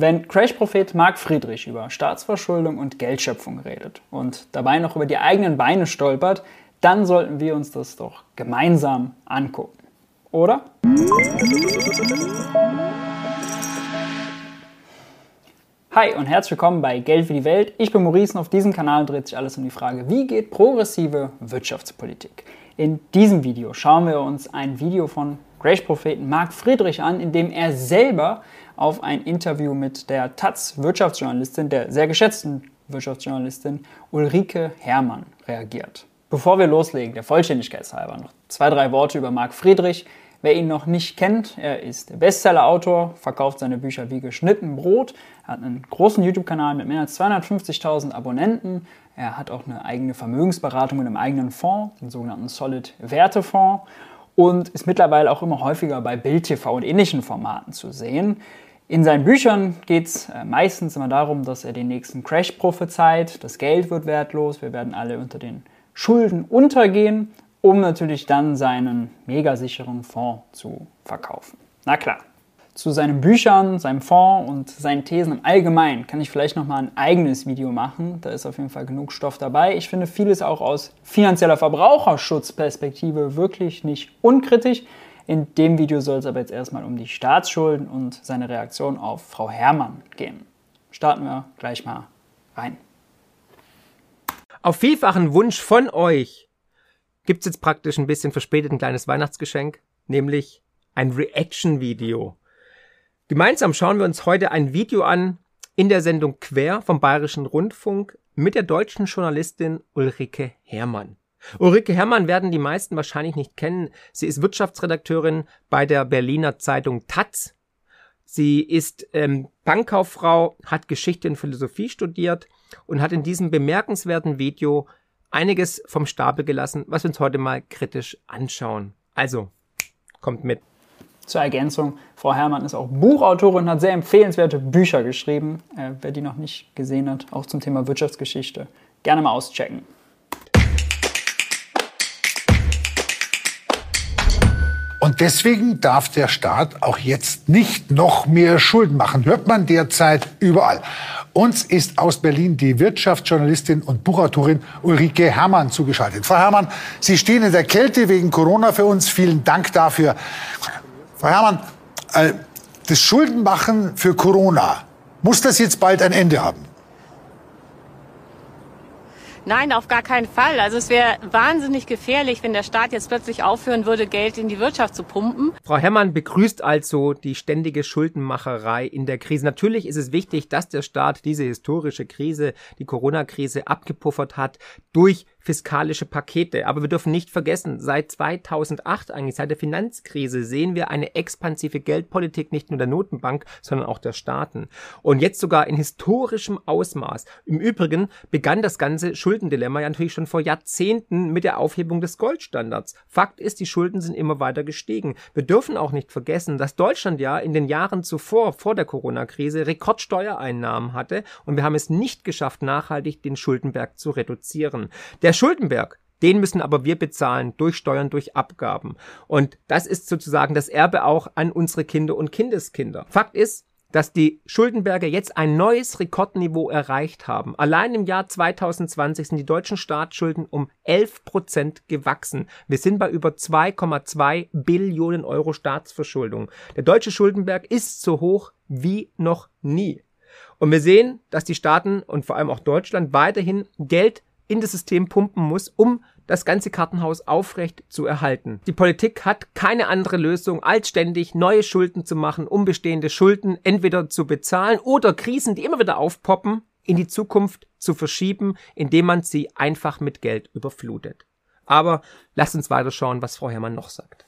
Wenn Crash-Prophet Marc Friedrich über Staatsverschuldung und Geldschöpfung redet und dabei noch über die eigenen Beine stolpert, dann sollten wir uns das doch gemeinsam angucken. Oder? Hi und herzlich willkommen bei Geld für die Welt. Ich bin Maurice und auf diesem Kanal dreht sich alles um die Frage, wie geht progressive Wirtschaftspolitik? In diesem Video schauen wir uns ein Video von Grace-Propheten Marc Friedrich an, in dem er selber auf ein Interview mit der Taz-Wirtschaftsjournalistin, der sehr geschätzten Wirtschaftsjournalistin Ulrike Herrmann reagiert. Bevor wir loslegen, der Vollständigkeitshalber noch zwei, drei Worte über Marc Friedrich. Wer ihn noch nicht kennt, er ist Bestseller-Autor, verkauft seine Bücher wie geschnitten Brot, hat einen großen YouTube-Kanal mit mehr als 250.000 Abonnenten, er hat auch eine eigene Vermögensberatung mit einem eigenen Fonds, den sogenannten Solid Wertefonds und ist mittlerweile auch immer häufiger bei Bild TV und ähnlichen Formaten zu sehen. In seinen Büchern geht es äh, meistens immer darum, dass er den nächsten Crash prophezeit, das Geld wird wertlos, wir werden alle unter den Schulden untergehen, um natürlich dann seinen mega sicheren Fonds zu verkaufen. Na klar. Zu seinen Büchern, seinem Fonds und seinen Thesen im Allgemeinen kann ich vielleicht nochmal ein eigenes Video machen. Da ist auf jeden Fall genug Stoff dabei. Ich finde vieles auch aus finanzieller Verbraucherschutzperspektive wirklich nicht unkritisch. In dem Video soll es aber jetzt erstmal um die Staatsschulden und seine Reaktion auf Frau Herrmann gehen. Starten wir gleich mal rein. Auf vielfachen Wunsch von euch gibt es jetzt praktisch ein bisschen verspätet ein kleines Weihnachtsgeschenk, nämlich ein Reaction-Video. Gemeinsam schauen wir uns heute ein Video an in der Sendung Quer vom Bayerischen Rundfunk mit der deutschen Journalistin Ulrike Herrmann. Ulrike Herrmann werden die meisten wahrscheinlich nicht kennen. Sie ist Wirtschaftsredakteurin bei der Berliner Zeitung Taz. Sie ist ähm, Bankkauffrau, hat Geschichte und Philosophie studiert und hat in diesem bemerkenswerten Video einiges vom Stapel gelassen, was wir uns heute mal kritisch anschauen. Also, kommt mit. Zur Ergänzung, Frau Herrmann ist auch Buchautorin, hat sehr empfehlenswerte Bücher geschrieben. Äh, wer die noch nicht gesehen hat, auch zum Thema Wirtschaftsgeschichte, gerne mal auschecken. Und deswegen darf der Staat auch jetzt nicht noch mehr Schulden machen. Hört man derzeit überall. Uns ist aus Berlin die Wirtschaftsjournalistin und Buchautorin Ulrike Herrmann zugeschaltet. Frau Herrmann, Sie stehen in der Kälte wegen Corona für uns. Vielen Dank dafür. Frau Herrmann, äh, das Schuldenmachen für Corona, muss das jetzt bald ein Ende haben? Nein, auf gar keinen Fall. Also es wäre wahnsinnig gefährlich, wenn der Staat jetzt plötzlich aufhören würde, Geld in die Wirtschaft zu pumpen. Frau Herrmann begrüßt also die ständige Schuldenmacherei in der Krise. Natürlich ist es wichtig, dass der Staat diese historische Krise, die Corona-Krise, abgepuffert hat durch fiskalische Pakete. Aber wir dürfen nicht vergessen, seit 2008, eigentlich seit der Finanzkrise, sehen wir eine expansive Geldpolitik nicht nur der Notenbank, sondern auch der Staaten. Und jetzt sogar in historischem Ausmaß. Im Übrigen begann das ganze Schuldendilemma ja natürlich schon vor Jahrzehnten mit der Aufhebung des Goldstandards. Fakt ist, die Schulden sind immer weiter gestiegen. Wir dürfen auch nicht vergessen, dass Deutschland ja in den Jahren zuvor, vor der Corona-Krise, Rekordsteuereinnahmen hatte und wir haben es nicht geschafft, nachhaltig den Schuldenberg zu reduzieren. Der der Schuldenberg, den müssen aber wir bezahlen durch Steuern, durch Abgaben. Und das ist sozusagen das Erbe auch an unsere Kinder und Kindeskinder. Fakt ist, dass die Schuldenberge jetzt ein neues Rekordniveau erreicht haben. Allein im Jahr 2020 sind die deutschen Staatsschulden um 11 Prozent gewachsen. Wir sind bei über 2,2 Billionen Euro Staatsverschuldung. Der deutsche Schuldenberg ist so hoch wie noch nie. Und wir sehen, dass die Staaten und vor allem auch Deutschland weiterhin Geld in das System pumpen muss, um das ganze Kartenhaus aufrecht zu erhalten. Die Politik hat keine andere Lösung, als ständig neue Schulden zu machen, um bestehende Schulden entweder zu bezahlen oder Krisen, die immer wieder aufpoppen, in die Zukunft zu verschieben, indem man sie einfach mit Geld überflutet. Aber lasst uns weiter schauen, was Frau Herrmann noch sagt.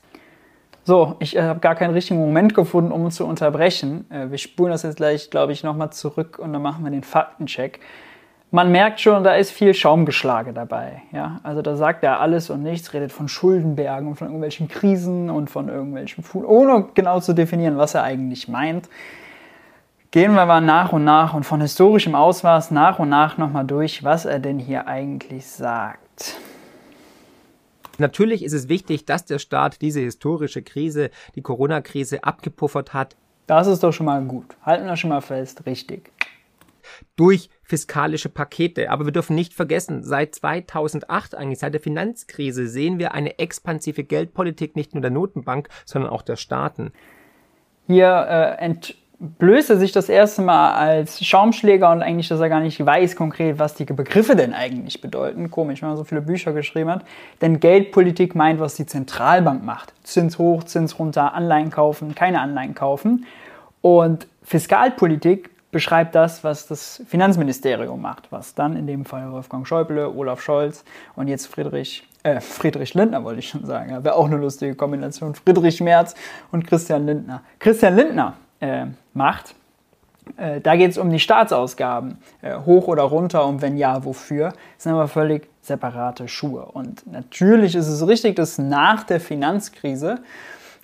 So, ich äh, habe gar keinen richtigen Moment gefunden, um uns zu unterbrechen. Äh, wir spulen das jetzt gleich, glaube ich, nochmal zurück und dann machen wir den Faktencheck man merkt schon, da ist viel Schaumgeschlage dabei. Ja? Also da sagt er alles und nichts, redet von Schuldenbergen und von irgendwelchen Krisen und von irgendwelchen Fuhl, ohne genau zu definieren, was er eigentlich meint. Gehen wir mal nach und nach und von historischem Ausmaß nach und nach nochmal durch, was er denn hier eigentlich sagt. Natürlich ist es wichtig, dass der Staat diese historische Krise, die Corona-Krise, abgepuffert hat Das ist doch schon mal gut. Halten wir schon mal fest, richtig. Durch fiskalische Pakete. Aber wir dürfen nicht vergessen, seit 2008, eigentlich seit der Finanzkrise, sehen wir eine expansive Geldpolitik nicht nur der Notenbank, sondern auch der Staaten. Hier äh, entblößte sich das erste Mal als Schaumschläger und eigentlich, dass er gar nicht weiß konkret, was die Begriffe denn eigentlich bedeuten. Komisch, wenn man so viele Bücher geschrieben hat. Denn Geldpolitik meint, was die Zentralbank macht. Zins hoch, Zins runter, Anleihen kaufen, keine Anleihen kaufen. Und Fiskalpolitik beschreibt das, was das Finanzministerium macht, was dann in dem Fall Wolfgang Schäuble, Olaf Scholz und jetzt Friedrich, äh, Friedrich Lindner wollte ich schon sagen, ja, wäre auch eine lustige Kombination, Friedrich Merz und Christian Lindner. Christian Lindner äh, macht, äh, da geht es um die Staatsausgaben, äh, hoch oder runter und wenn ja, wofür, das sind aber völlig separate Schuhe. Und natürlich ist es richtig, dass nach der Finanzkrise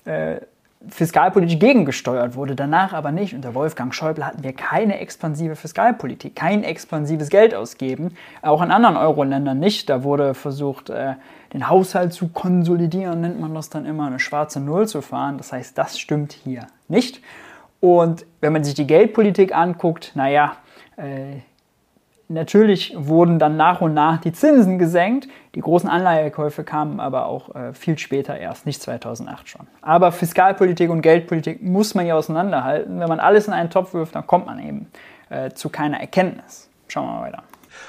äh, fiskalpolitisch gegengesteuert wurde, danach aber nicht. Unter Wolfgang Schäuble hatten wir keine expansive Fiskalpolitik, kein expansives Geld ausgeben, auch in anderen Euro-Ländern nicht. Da wurde versucht, äh, den Haushalt zu konsolidieren, nennt man das dann immer, eine schwarze Null zu fahren. Das heißt, das stimmt hier nicht. Und wenn man sich die Geldpolitik anguckt, naja, äh, Natürlich wurden dann nach und nach die Zinsen gesenkt. Die großen Anleihekäufe kamen aber auch äh, viel später erst, nicht 2008 schon. Aber Fiskalpolitik und Geldpolitik muss man ja auseinanderhalten. Wenn man alles in einen Topf wirft, dann kommt man eben äh, zu keiner Erkenntnis. Schauen wir mal weiter.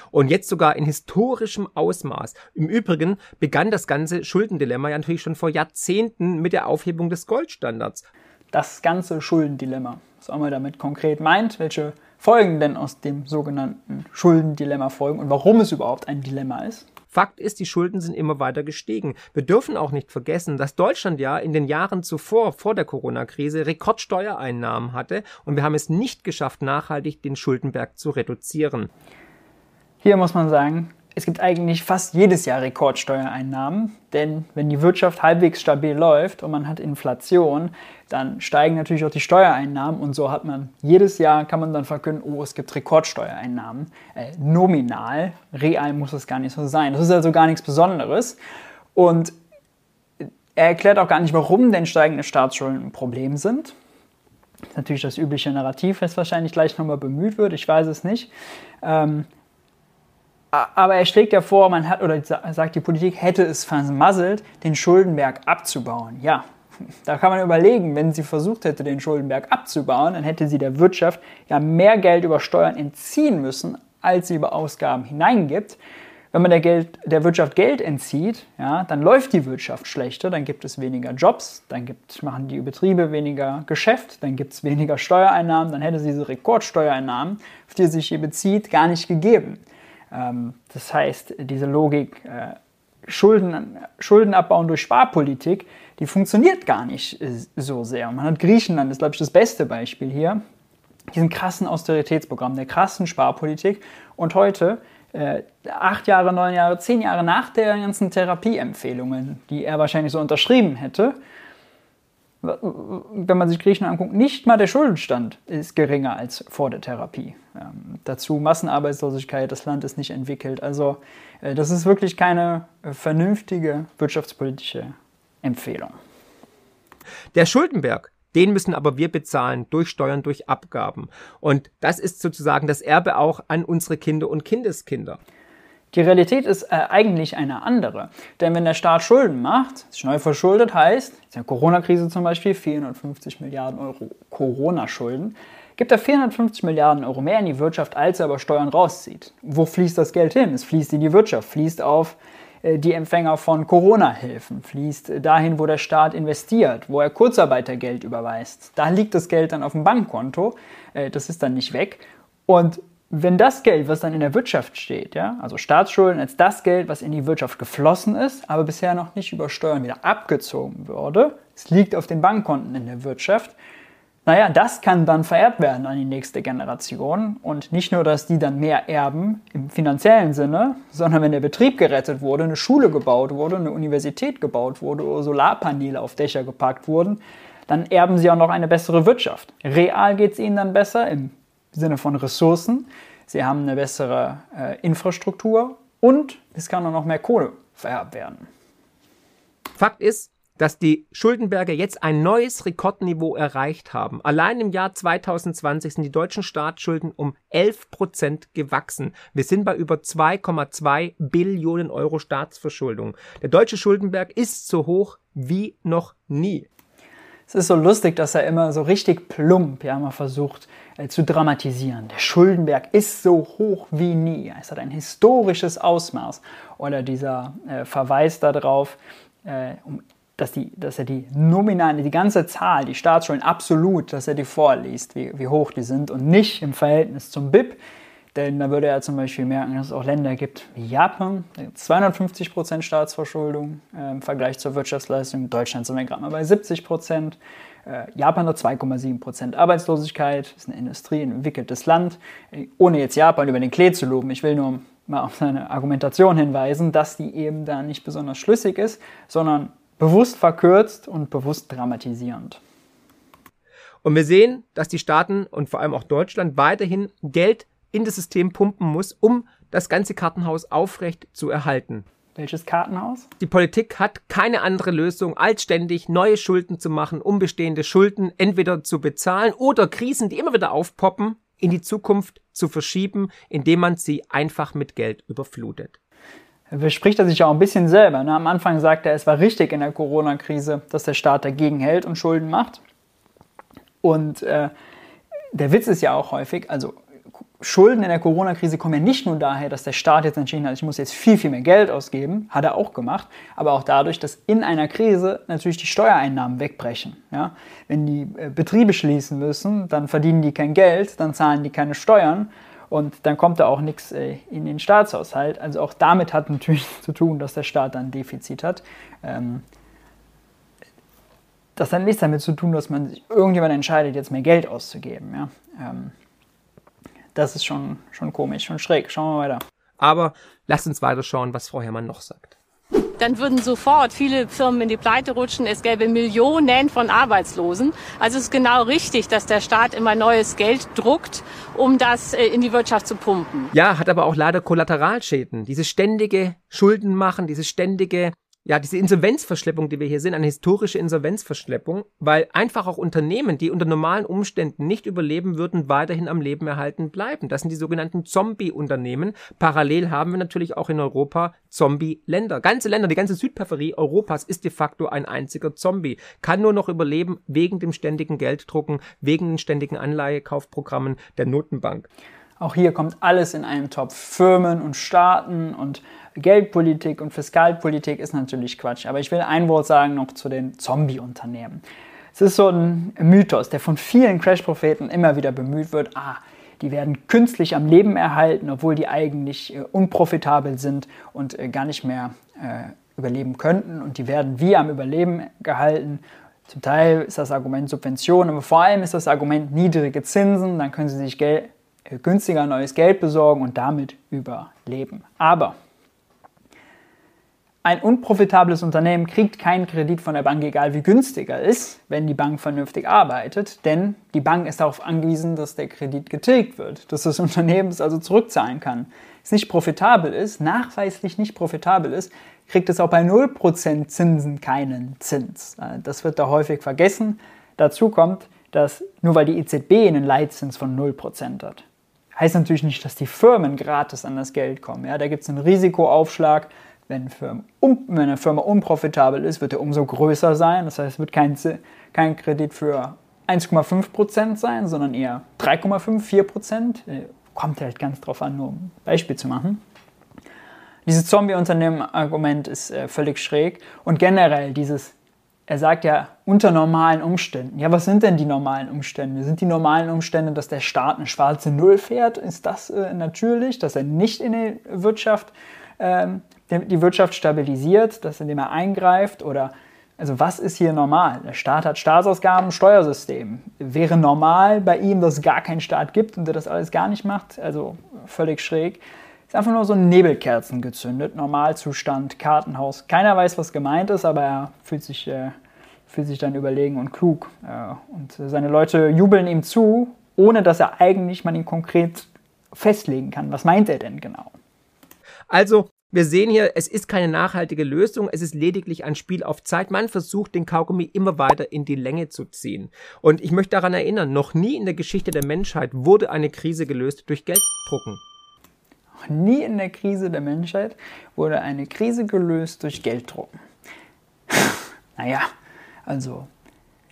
Und jetzt sogar in historischem Ausmaß. Im Übrigen begann das ganze Schuldendilemma ja natürlich schon vor Jahrzehnten mit der Aufhebung des Goldstandards. Das ganze Schuldendilemma. Was auch mal damit konkret meint, welche Folgen denn aus dem sogenannten Schuldendilemma folgen und warum es überhaupt ein Dilemma ist? Fakt ist, die Schulden sind immer weiter gestiegen. Wir dürfen auch nicht vergessen, dass Deutschland ja in den Jahren zuvor, vor der Corona-Krise, Rekordsteuereinnahmen hatte und wir haben es nicht geschafft, nachhaltig den Schuldenberg zu reduzieren. Hier muss man sagen, es gibt eigentlich fast jedes Jahr Rekordsteuereinnahmen, denn wenn die Wirtschaft halbwegs stabil läuft und man hat Inflation, dann steigen natürlich auch die Steuereinnahmen und so hat man jedes Jahr kann man dann verkünden, oh, es gibt Rekordsteuereinnahmen. Äh, nominal, real muss es gar nicht so sein. Das ist also gar nichts Besonderes und er erklärt auch gar nicht, warum denn steigende Staatsschulden ein Problem sind. Das ist natürlich das übliche Narrativ, das wahrscheinlich gleich nochmal bemüht wird, ich weiß es nicht. Ähm, aber er schlägt ja vor, man hat, oder sagt die Politik, hätte es vermasselt, den Schuldenberg abzubauen. Ja, da kann man überlegen, wenn sie versucht hätte, den Schuldenberg abzubauen, dann hätte sie der Wirtschaft ja mehr Geld über Steuern entziehen müssen, als sie über Ausgaben hineingibt. Wenn man der, Geld, der Wirtschaft Geld entzieht, ja, dann läuft die Wirtschaft schlechter, dann gibt es weniger Jobs, dann gibt, machen die Betriebe weniger Geschäft, dann gibt es weniger Steuereinnahmen, dann hätte sie diese Rekordsteuereinnahmen, auf die sich hier bezieht, gar nicht gegeben. Ähm, das heißt, diese Logik, äh, Schulden, Schulden abbauen durch Sparpolitik, die funktioniert gar nicht äh, so sehr. Man hat Griechenland, das ist glaube ich das beste Beispiel hier, diesen krassen Austeritätsprogramm, der krassen Sparpolitik. Und heute, äh, acht Jahre, neun Jahre, zehn Jahre nach der ganzen Therapieempfehlungen, die er wahrscheinlich so unterschrieben hätte, wenn man sich Griechenland anguckt, nicht mal der Schuldenstand ist geringer als vor der Therapie. Ähm, dazu Massenarbeitslosigkeit, das Land ist nicht entwickelt. Also äh, das ist wirklich keine äh, vernünftige wirtschaftspolitische Empfehlung. Der Schuldenberg, den müssen aber wir bezahlen durch Steuern, durch Abgaben. Und das ist sozusagen das Erbe auch an unsere Kinder und Kindeskinder. Die Realität ist äh, eigentlich eine andere. Denn wenn der Staat Schulden macht, sich neu verschuldet heißt, in der Corona-Krise zum Beispiel 450 Milliarden Euro Corona-Schulden, gibt er 450 Milliarden Euro mehr in die Wirtschaft, als er aber Steuern rauszieht. Wo fließt das Geld hin? Es fließt in die Wirtschaft, fließt auf äh, die Empfänger von Corona-Hilfen, fließt dahin, wo der Staat investiert, wo er Kurzarbeitergeld überweist. Da liegt das Geld dann auf dem Bankkonto, äh, das ist dann nicht weg. Und wenn das Geld, was dann in der Wirtschaft steht, ja, also Staatsschulden als das Geld, was in die Wirtschaft geflossen ist, aber bisher noch nicht über Steuern wieder abgezogen wurde, es liegt auf den Bankkonten in der Wirtschaft, naja, das kann dann vererbt werden an die nächste Generation. Und nicht nur, dass die dann mehr erben im finanziellen Sinne, sondern wenn der Betrieb gerettet wurde, eine Schule gebaut wurde, eine Universität gebaut wurde oder Solarpaneele auf Dächer gepackt wurden, dann erben sie auch noch eine bessere Wirtschaft. Real geht es ihnen dann besser im Sinne von Ressourcen. Sie haben eine bessere äh, Infrastruktur und es kann auch noch mehr Kohle vererbt werden. Fakt ist, dass die Schuldenberge jetzt ein neues Rekordniveau erreicht haben. Allein im Jahr 2020 sind die deutschen Staatsschulden um 11 Prozent gewachsen. Wir sind bei über 2,2 Billionen Euro Staatsverschuldung. Der deutsche Schuldenberg ist so hoch wie noch nie. Es ist so lustig, dass er immer so richtig plump ja mal versucht äh, zu dramatisieren. Der Schuldenberg ist so hoch wie nie. Es hat ein historisches Ausmaß. Oder dieser äh, Verweis darauf, äh, um, dass, die, dass er die nominalen, die ganze Zahl, die Staatsschulden absolut, dass er die vorliest, wie, wie hoch die sind und nicht im Verhältnis zum BIP. Denn da würde er zum Beispiel merken, dass es auch Länder gibt wie Japan, 250% Staatsverschuldung äh, im Vergleich zur Wirtschaftsleistung. In Deutschland sind wir gerade mal bei 70 Prozent. Äh, Japan hat 2,7% Arbeitslosigkeit, ist eine Industrie, ein entwickeltes Land. Äh, ohne jetzt Japan über den Klee zu loben, ich will nur mal auf seine Argumentation hinweisen, dass die eben da nicht besonders schlüssig ist, sondern bewusst verkürzt und bewusst dramatisierend. Und wir sehen, dass die Staaten und vor allem auch Deutschland weiterhin Geld in das System pumpen muss, um das ganze Kartenhaus aufrecht zu erhalten. Welches Kartenhaus? Die Politik hat keine andere Lösung, als ständig neue Schulden zu machen, um bestehende Schulden entweder zu bezahlen oder Krisen, die immer wieder aufpoppen, in die Zukunft zu verschieben, indem man sie einfach mit Geld überflutet. Bespricht er sich auch ein bisschen selber. Ne? Am Anfang sagt er, es war richtig in der Corona-Krise, dass der Staat dagegen hält und Schulden macht. Und äh, der Witz ist ja auch häufig, also Schulden in der Corona-Krise kommen ja nicht nur daher, dass der Staat jetzt entschieden hat, ich muss jetzt viel, viel mehr Geld ausgeben, hat er auch gemacht, aber auch dadurch, dass in einer Krise natürlich die Steuereinnahmen wegbrechen. Ja? Wenn die äh, Betriebe schließen müssen, dann verdienen die kein Geld, dann zahlen die keine Steuern und dann kommt da auch nichts äh, in den Staatshaushalt. Also auch damit hat natürlich zu tun, dass der Staat dann Defizit hat. Ähm, das hat nichts damit zu tun, dass man sich irgendjemand entscheidet, jetzt mehr Geld auszugeben. Ja? Ähm, das ist schon, schon komisch, schon schräg. Schauen wir weiter. Aber lasst uns weiter schauen, was Frau Herrmann noch sagt. Dann würden sofort viele Firmen in die Pleite rutschen. Es gäbe Millionen von Arbeitslosen. Also es ist genau richtig, dass der Staat immer neues Geld druckt, um das äh, in die Wirtschaft zu pumpen. Ja, hat aber auch leider Kollateralschäden. Diese ständige Schulden machen, diese ständige ja, diese Insolvenzverschleppung, die wir hier sehen, eine historische Insolvenzverschleppung, weil einfach auch Unternehmen, die unter normalen Umständen nicht überleben würden, weiterhin am Leben erhalten bleiben. Das sind die sogenannten Zombie-Unternehmen. Parallel haben wir natürlich auch in Europa Zombie-Länder. Ganze Länder, die ganze Südperipherie Europas ist de facto ein einziger Zombie. Kann nur noch überleben wegen dem ständigen Gelddrucken, wegen den ständigen Anleihekaufprogrammen der Notenbank. Auch hier kommt alles in einem Topf. Firmen und Staaten und Geldpolitik und Fiskalpolitik ist natürlich Quatsch. Aber ich will ein Wort sagen noch zu den Zombie-Unternehmen. Es ist so ein Mythos, der von vielen Crash-Propheten immer wieder bemüht wird. Ah, die werden künstlich am Leben erhalten, obwohl die eigentlich äh, unprofitabel sind und äh, gar nicht mehr äh, überleben könnten. Und die werden wie am Überleben gehalten. Zum Teil ist das Argument Subventionen, aber vor allem ist das Argument niedrige Zinsen. Dann können sie sich Geld, günstiger neues Geld besorgen und damit überleben. Aber ein unprofitables Unternehmen kriegt keinen Kredit von der Bank, egal wie günstig er ist, wenn die Bank vernünftig arbeitet, denn die Bank ist darauf angewiesen, dass der Kredit getilgt wird, dass das Unternehmen es also zurückzahlen kann. Es nicht profitabel ist, nachweislich nicht profitabel ist, kriegt es auch bei 0% Zinsen keinen Zins. Äh, das wird da häufig vergessen. Dazu kommt, dass nur weil die EZB einen Leitzins von 0% hat, heißt natürlich nicht, dass die Firmen gratis an das Geld kommen. Ja, da gibt es einen Risikoaufschlag, wenn, eine Firma unprofitabel ist, wird er umso größer sein. Das heißt, es wird kein, kein Kredit für 1,5% sein, sondern eher 3,5, 4%. Äh, kommt halt ganz drauf an, nur um ein Beispiel zu machen. Dieses Zombie-Unternehmen-Argument ist äh, völlig schräg. Und generell dieses, er sagt ja, unter normalen Umständen. Ja, was sind denn die normalen Umstände? Sind die normalen Umstände, dass der Staat eine schwarze Null fährt? Ist das äh, natürlich, dass er nicht in die Wirtschaft ähm, die Wirtschaft stabilisiert, dass indem er eingreift oder also was ist hier normal? Der Staat hat Staatsausgaben, Steuersystem. Wäre normal bei ihm, dass es gar keinen Staat gibt und der das alles gar nicht macht? Also völlig schräg. Ist einfach nur so Nebelkerzen gezündet, Normalzustand, Kartenhaus. Keiner weiß, was gemeint ist, aber er fühlt sich, äh, fühlt sich dann überlegen und klug. Äh, und seine Leute jubeln ihm zu, ohne dass er eigentlich man ihn konkret festlegen kann. Was meint er denn genau? Also Wir sehen hier, es ist keine nachhaltige Lösung, es ist lediglich ein Spiel auf Zeit. Man versucht, den Kaugummi immer weiter in die Länge zu ziehen. Und ich möchte daran erinnern, noch nie in der Geschichte der Menschheit wurde eine Krise gelöst durch Gelddrucken. Noch nie in der Krise der Menschheit wurde eine Krise gelöst durch Gelddrucken. naja, also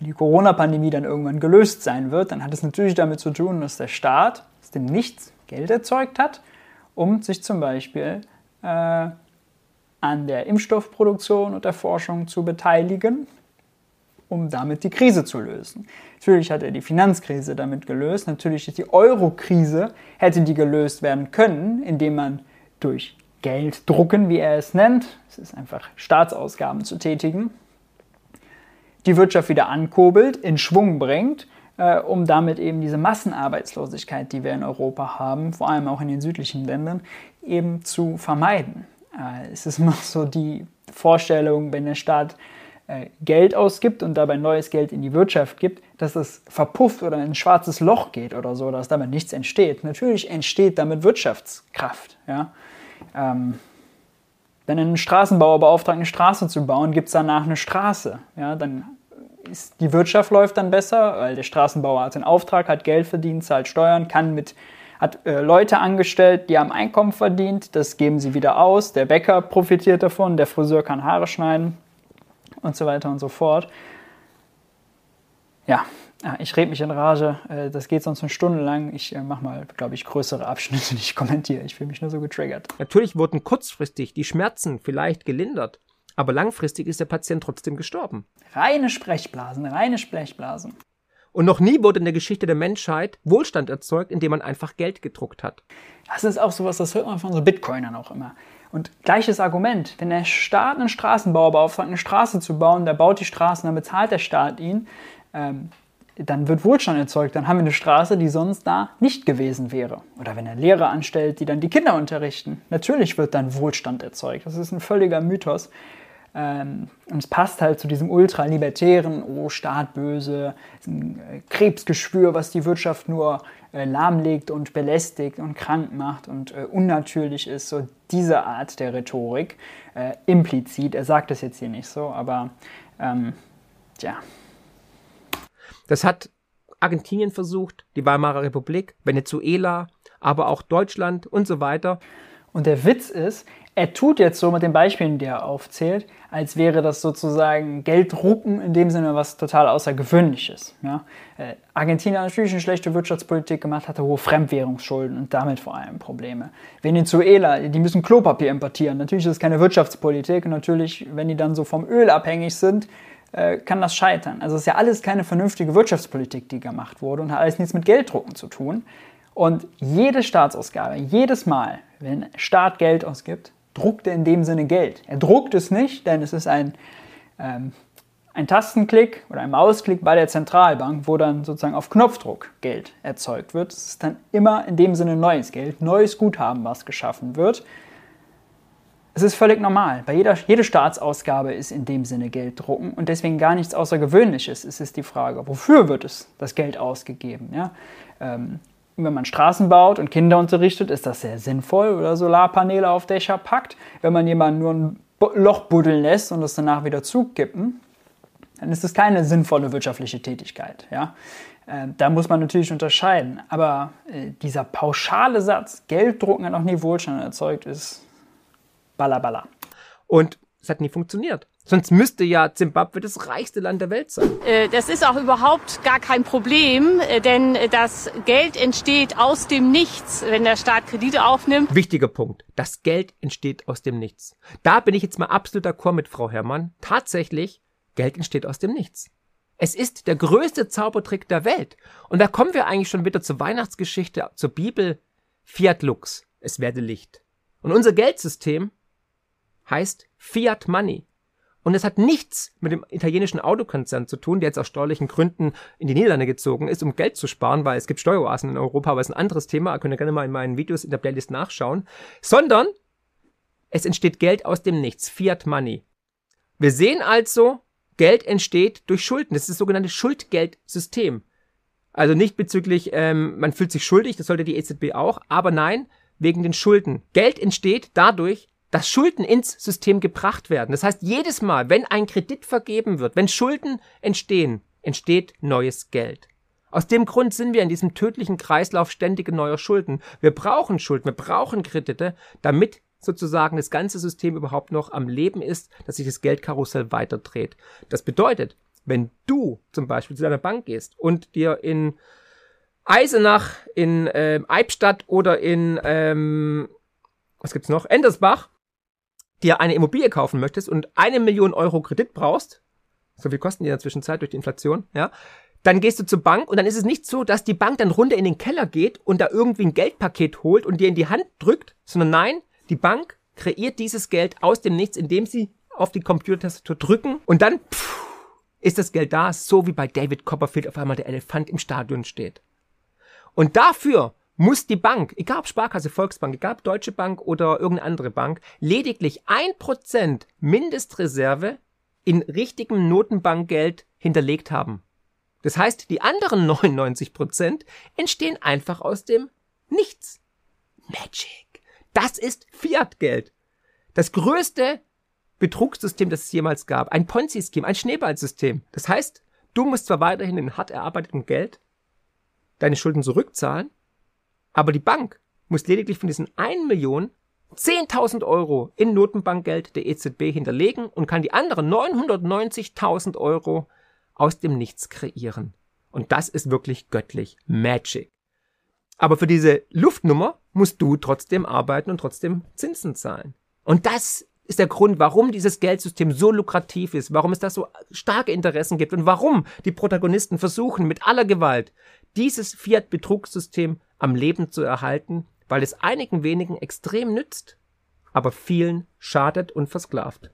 die Corona-Pandemie dann irgendwann gelöst sein wird, dann hat es natürlich damit zu tun, dass der Staat aus dem Nichts Geld erzeugt hat, um sich zum Beispiel äh, an der Impfstoffproduktion und der Forschung zu beteiligen, um damit die Krise zu lösen. Natürlich hat er die Finanzkrise damit gelöst, natürlich ist die Euro-Krise, hätte die gelöst werden können, indem man durch Geld drucken, wie er es nennt, es ist einfach Staatsausgaben zu tätigen, die Wirtschaft wieder ankurbelt, in Schwung bringt, äh, um damit eben diese Massenarbeitslosigkeit, die wir in Europa haben, vor allem auch in den südlichen Ländern, eben zu vermeiden. Äh, es ist immer so die Vorstellung, wenn der Staat Geld ausgibt und dabei neues Geld in die Wirtschaft gibt, dass es verpufft oder in ein schwarzes Loch geht oder so, dass damit nichts entsteht. Natürlich entsteht damit Wirtschaftskraft. Ja? Ähm, wenn ein Straßenbauer beauftragt, eine Straße zu bauen, gibt es danach eine Straße. Ja? Dann ist, die Wirtschaft läuft dann besser, weil der Straßenbauer hat den Auftrag, hat Geld verdient, zahlt Steuern, kann mit hat äh, Leute angestellt, die haben Einkommen verdient, das geben sie wieder aus, der Bäcker profitiert davon, der Friseur kann Haare schneiden und so weiter und so fort. Ja, ich rede mich in Rage, äh, das geht sonst eine Stunde lang. Ich äh, mache mal, glaube ich, größere Abschnitte, die ich kommentiere. Ich fühle mich nur so getriggert. Natürlich wurden kurzfristig die Schmerzen vielleicht gelindert, aber langfristig ist der Patient trotzdem gestorben. Reine Sprechblasen, reine Sprechblasen. Und noch nie wurde in der Geschichte der Menschheit Wohlstand erzeugt, indem man einfach Geld gedruckt hat. Das ist auch sowas, das hört man von so Bitcoinern auch immer. Und gleiches Argument, wenn der Staat einen Straßenbauer beauftragt, eine Straße zu bauen, der baut die Straße, dann bezahlt der Staat ihn, ähm, dann wird Wohlstand erzeugt, dann haben wir eine Straße, die sonst da nicht gewesen wäre. Oder wenn er Lehrer anstellt, die dann die Kinder unterrichten, natürlich wird dann Wohlstand erzeugt. Das ist ein völliger Mythos. Ähm, und es passt halt zu diesem ultralibertären, oh, Staat böse, äh, Krebsgeschwür, was die Wirtschaft nur äh, lahmlegt und belästigt und krank macht und äh, unnatürlich ist. So diese Art der Rhetorik, äh, implizit. Er sagt es jetzt hier nicht so, aber ähm, ja. Das hat Argentinien versucht, die Weimarer Republik, Venezuela, aber auch Deutschland und so weiter. Und der Witz ist, er tut jetzt so mit den Beispielen, die er aufzählt, als wäre das sozusagen Gelddrucken in dem Sinne was total Außergewöhnliches. Ja? Äh, Argentinien hat natürlich eine schlechte Wirtschaftspolitik gemacht, hatte hohe Fremdwährungsschulden und damit vor allem Probleme. Venezuela, die müssen Klopapier importieren. Natürlich ist es keine Wirtschaftspolitik und natürlich, wenn die dann so vom Öl abhängig sind, äh, kann das scheitern. Also es ist ja alles keine vernünftige Wirtschaftspolitik, die gemacht wurde und hat alles nichts mit Gelddrucken zu tun. Und jede Staatsausgabe, jedes Mal, wenn Staat Geld ausgibt, druckt er in dem Sinne Geld. Er druckt es nicht, denn es ist ein, ähm, ein Tastenklick oder ein Mausklick bei der Zentralbank, wo dann sozusagen auf Knopfdruck Geld erzeugt wird. Es ist dann immer in dem Sinne neues Geld, neues Guthaben, was geschaffen wird. Es ist völlig normal. Bei jeder jede Staatsausgabe ist in dem Sinne Geld drucken und deswegen gar nichts Außergewöhnliches. Es ist die Frage, wofür wird es das Geld ausgegeben? Ja? Ähm, wenn man Straßen baut und Kinder unterrichtet, ist das sehr sinnvoll oder Solarpaneele auf Dächer packt. Wenn man jemanden nur ein Loch buddeln lässt und es danach wieder zukippen, dann ist das keine sinnvolle wirtschaftliche Tätigkeit. Ja? Äh, da muss man natürlich unterscheiden. Aber äh, dieser pauschale Satz, Gelddrucken hat noch nie Wohlstand erzeugt, ist balabala. Und es hat nie funktioniert. Sonst müsste ja Zimbabwe das reichste Land der Welt sein. Äh, das ist auch überhaupt gar kein Problem, äh, denn das Geld entsteht aus dem Nichts, wenn der Staat Kredite aufnimmt. Wichtiger Punkt. Das Geld entsteht aus dem Nichts. Da bin ich jetzt mal absolut d'accord mit Frau Herrmann. Tatsächlich, Geld entsteht aus dem Nichts. Es ist der größte Zaubertrick der Welt. Und da kommen wir eigentlich schon wieder zur Weihnachtsgeschichte, zur Bibel. Fiat Lux. Es werde Licht. Und unser Geldsystem heißt Fiat Money. Und es hat nichts mit dem italienischen Autokonzern zu tun, der jetzt aus steuerlichen Gründen in die Niederlande gezogen ist, um Geld zu sparen, weil es gibt Steueroasen in Europa, aber es ist ein anderes Thema, könnt ihr gerne mal in meinen Videos in der Playlist nachschauen, sondern es entsteht Geld aus dem Nichts, Fiat Money. Wir sehen also, Geld entsteht durch Schulden. Das ist das sogenannte Schuldgeldsystem. Also nicht bezüglich, ähm, man fühlt sich schuldig, das sollte die EZB auch, aber nein, wegen den Schulden. Geld entsteht dadurch, dass Schulden ins System gebracht werden. Das heißt, jedes Mal, wenn ein Kredit vergeben wird, wenn Schulden entstehen, entsteht neues Geld. Aus dem Grund sind wir in diesem tödlichen Kreislauf ständige neuer Schulden. Wir brauchen Schulden, wir brauchen Kredite, damit sozusagen das ganze System überhaupt noch am Leben ist, dass sich das Geldkarussell weiterdreht. Das bedeutet, wenn du zum Beispiel zu deiner Bank gehst und dir in Eisenach, in ähm, Eibstadt oder in, ähm, was gibt's noch, Endersbach, dir eine Immobilie kaufen möchtest und eine Million Euro Kredit brauchst, so viel kosten die in der Zwischenzeit durch die Inflation, ja, dann gehst du zur Bank und dann ist es nicht so, dass die Bank dann runter in den Keller geht und da irgendwie ein Geldpaket holt und dir in die Hand drückt, sondern nein, die Bank kreiert dieses Geld aus dem Nichts, indem sie auf die Computertastatur drücken und dann pff, ist das Geld da, so wie bei David Copperfield auf einmal der Elefant im Stadion steht. Und dafür muss die Bank, egal ob Sparkasse, Volksbank, egal ob Deutsche Bank oder irgendeine andere Bank, lediglich ein Prozent Mindestreserve in richtigem Notenbankgeld hinterlegt haben. Das heißt, die anderen 99 Prozent entstehen einfach aus dem Nichts. Magic. Das ist Fiat-Geld. Das größte Betrugssystem, das es jemals gab. Ein Ponzi-Scheme, ein Schneeballsystem. Das heißt, du musst zwar weiterhin in hart erarbeitetem Geld deine Schulden zurückzahlen, aber die Bank muss lediglich von diesen 1 Million 10.000 Euro in Notenbankgeld der EZB hinterlegen und kann die anderen 990.000 Euro aus dem Nichts kreieren. Und das ist wirklich göttlich. Magic. Aber für diese Luftnummer musst du trotzdem arbeiten und trotzdem Zinsen zahlen. Und das ist der Grund, warum dieses Geldsystem so lukrativ ist, warum es da so starke Interessen gibt und warum die Protagonisten versuchen, mit aller Gewalt dieses Fiat-Betrugssystem am Leben zu erhalten, weil es einigen wenigen extrem nützt, aber vielen schadet und versklavt.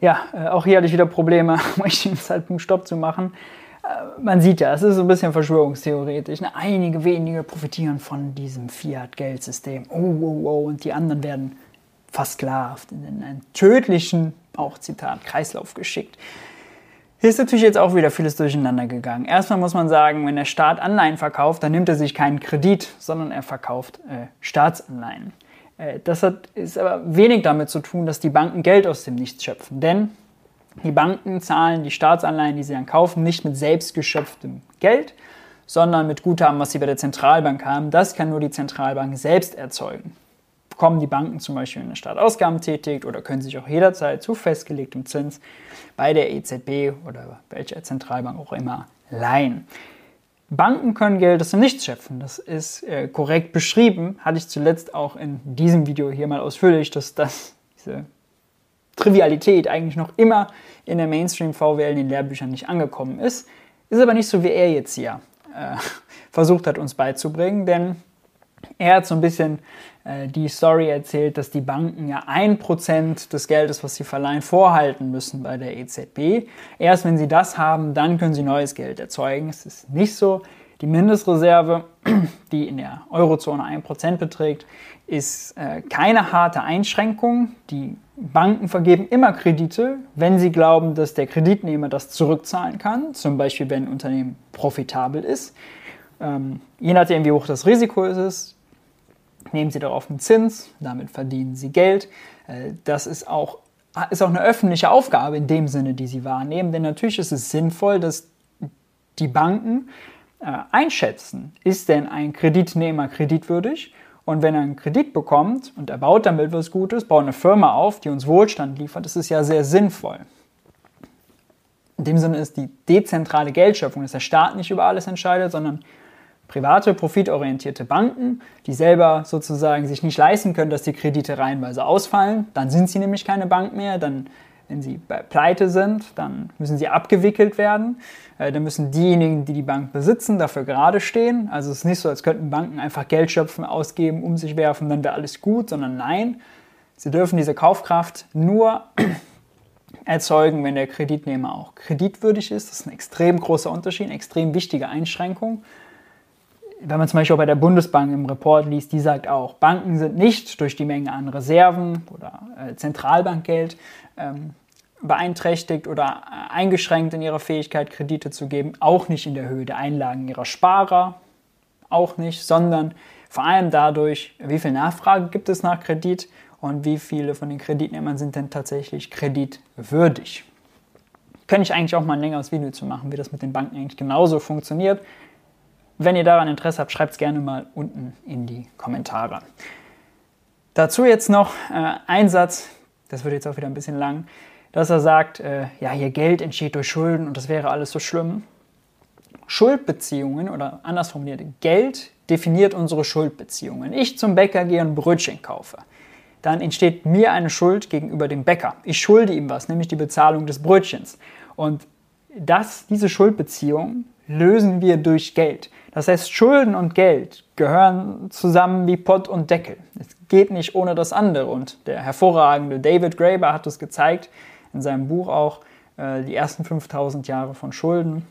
Ja, äh, auch hier hatte ich wieder Probleme, am richtigen Zeitpunkt Stopp zu machen. Äh, man sieht ja, es ist so ein bisschen verschwörungstheoretisch. Ne? Einige wenige profitieren von diesem Fiat-Geldsystem. Oh, oh, oh, und die anderen werden versklavt, in einen tödlichen, auch Zitat, Kreislauf geschickt. Hier ist natürlich jetzt auch wieder vieles durcheinander gegangen. Erstmal muss man sagen, wenn der Staat Anleihen verkauft, dann nimmt er sich keinen Kredit, sondern er verkauft äh, Staatsanleihen. Äh, das hat, ist aber wenig damit zu tun, dass die Banken Geld aus dem Nichts schöpfen. Denn die Banken zahlen die Staatsanleihen, die sie dann kaufen, nicht mit selbst geschöpftem Geld, sondern mit Guthaben, was sie bei der Zentralbank haben. Das kann nur die Zentralbank selbst erzeugen bekommen die Banken zum Beispiel, wenn der Staat Ausgaben tätigt oder können sich auch jederzeit zu festgelegtem Zins bei der EZB oder welcher Zentralbank auch immer leihen. Banken können Geld aus dem Nichts schöpfen. Das ist äh, korrekt beschrieben. Hatte ich zuletzt auch in diesem Video hier mal ausführlich, dass das, diese Trivialität eigentlich noch immer in der Mainstream-VWL in den Lehrbüchern nicht angekommen ist. Ist aber nicht so, wie er jetzt hier äh, versucht hat, uns beizubringen, denn er hat so ein bisschen die Story erzählt, dass die Banken ja ein Prozent des Geldes, was sie verleihen, vorhalten müssen bei der EZB. Erst wenn sie das haben, dann können sie neues Geld erzeugen. Es ist nicht so. Die Mindestreserve, die in der Eurozone ein Prozent beträgt, ist äh, keine harte Einschränkung. Die Banken vergeben immer Kredite, wenn sie glauben, dass der Kreditnehmer das zurückzahlen kann, zum Beispiel wenn ein Unternehmen profitabel ist. Ähm, je nachdem, wie hoch das Risiko ist, nehmen sie darauf einen Zins, damit verdienen sie Geld. Äh, das ist auch, ist auch eine öffentliche Aufgabe in dem Sinne, die sie wahrnehmen, denn natürlich ist es sinnvoll, dass die Banken äh, einschätzen, ist denn ein Kreditnehmer kreditwürdig? Und wenn er einen Kredit bekommt und er baut damit was Gutes, baut eine Firma auf, die uns Wohlstand liefert, das ist ja sehr sinnvoll. In dem Sinne ist die dezentrale Geldschöpfung, dass der Staat nicht über alles entscheidet, sondern private, profitorientierte Banken, die selber sozusagen sich nicht leisten können, dass die Kredite reihenweise ausfallen. Dann sind sie nämlich keine Bank mehr. Dann, wenn sie bei pleite sind, dann müssen sie abgewickelt werden. Äh, dann müssen diejenigen, die die Bank besitzen, dafür gerade stehen. Also es ist nicht so, als könnten Banken einfach Geld schöpfen, ausgeben, um sich werfen, dann wäre alles gut, sondern nein, sie dürfen diese Kaufkraft nur erzeugen, wenn der Kreditnehmer auch kreditwürdig ist. Das ist ein extrem großer Unterschied, eine extrem wichtige Einschränkung wenn man zum Beispiel auch bei der Bundesbank im Report liest, die sagt auch, Banken sind nicht durch die Menge an Reserven oder äh, Zentralbankgeld ähm, beeinträchtigt oder äh, eingeschränkt in ihrer Fähigkeit, Kredite zu geben, auch nicht in der Höhe der Einlagen ihrer Sparer, auch nicht, sondern vor allem dadurch, wie viel Nachfrage gibt es nach Kredit und wie viele von den Kreditnehmern sind denn tatsächlich kreditwürdig. Könnte ich eigentlich auch mal ein längeres Video zu machen, wie das mit den Banken eigentlich genauso funktioniert. Wenn ihr daran Interesse habt, schreibt es gerne mal unten in die Kommentare. Dazu jetzt noch äh, ein Satz, das wird jetzt auch wieder ein bisschen lang, dass er sagt, äh, ja, hier Geld entsteht durch Schulden und das wäre alles so schlimm. Schuldbeziehungen oder anders formuliert, Geld definiert unsere Schuldbeziehungen. Ich zum Bäcker gehe und Brötchen kaufe. Dann entsteht mir eine Schuld gegenüber dem Bäcker. Ich schulde ihm was, nämlich die Bezahlung des Brötchens. Und das, diese Schuldbeziehung lösen wir durch Geld. Das heißt, Schulden und Geld gehören zusammen wie Pott und Deckel. Es geht nicht ohne das andere. Und der hervorragende David Graeber hat es gezeigt, in seinem Buch auch, äh, die ersten 5000 Jahre von Schulden,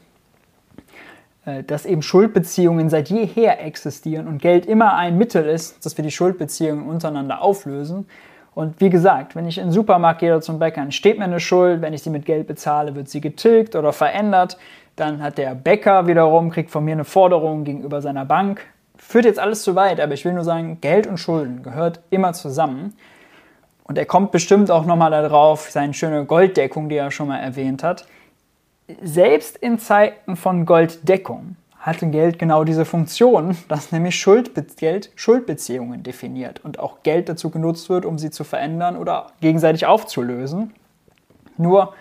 äh, dass eben Schuldbeziehungen seit jeher existieren und Geld immer ein Mittel ist, dass wir die Schuldbeziehungen untereinander auflösen. Und wie gesagt, wenn ich in den Supermarkt gehe oder zum Bäcker, entsteht mir eine Schuld, wenn ich sie mit Geld bezahle, wird sie getilgt oder verändert. Dann hat der Bäcker wiederum, kriegt von mir eine Forderung gegenüber seiner Bank. Führt jetzt alles zu weit, aber ich will nur sagen, Geld und Schulden gehört immer zusammen. Und er kommt bestimmt auch nochmal darauf, seine schöne Golddeckung, die er schon mal erwähnt hat. Selbst in Zeiten von Golddeckung hatte Geld genau diese Funktion, dass nämlich Schuldbe Geld Schuldbeziehungen definiert und auch Geld dazu genutzt wird, um sie zu verändern oder gegenseitig aufzulösen. Nur,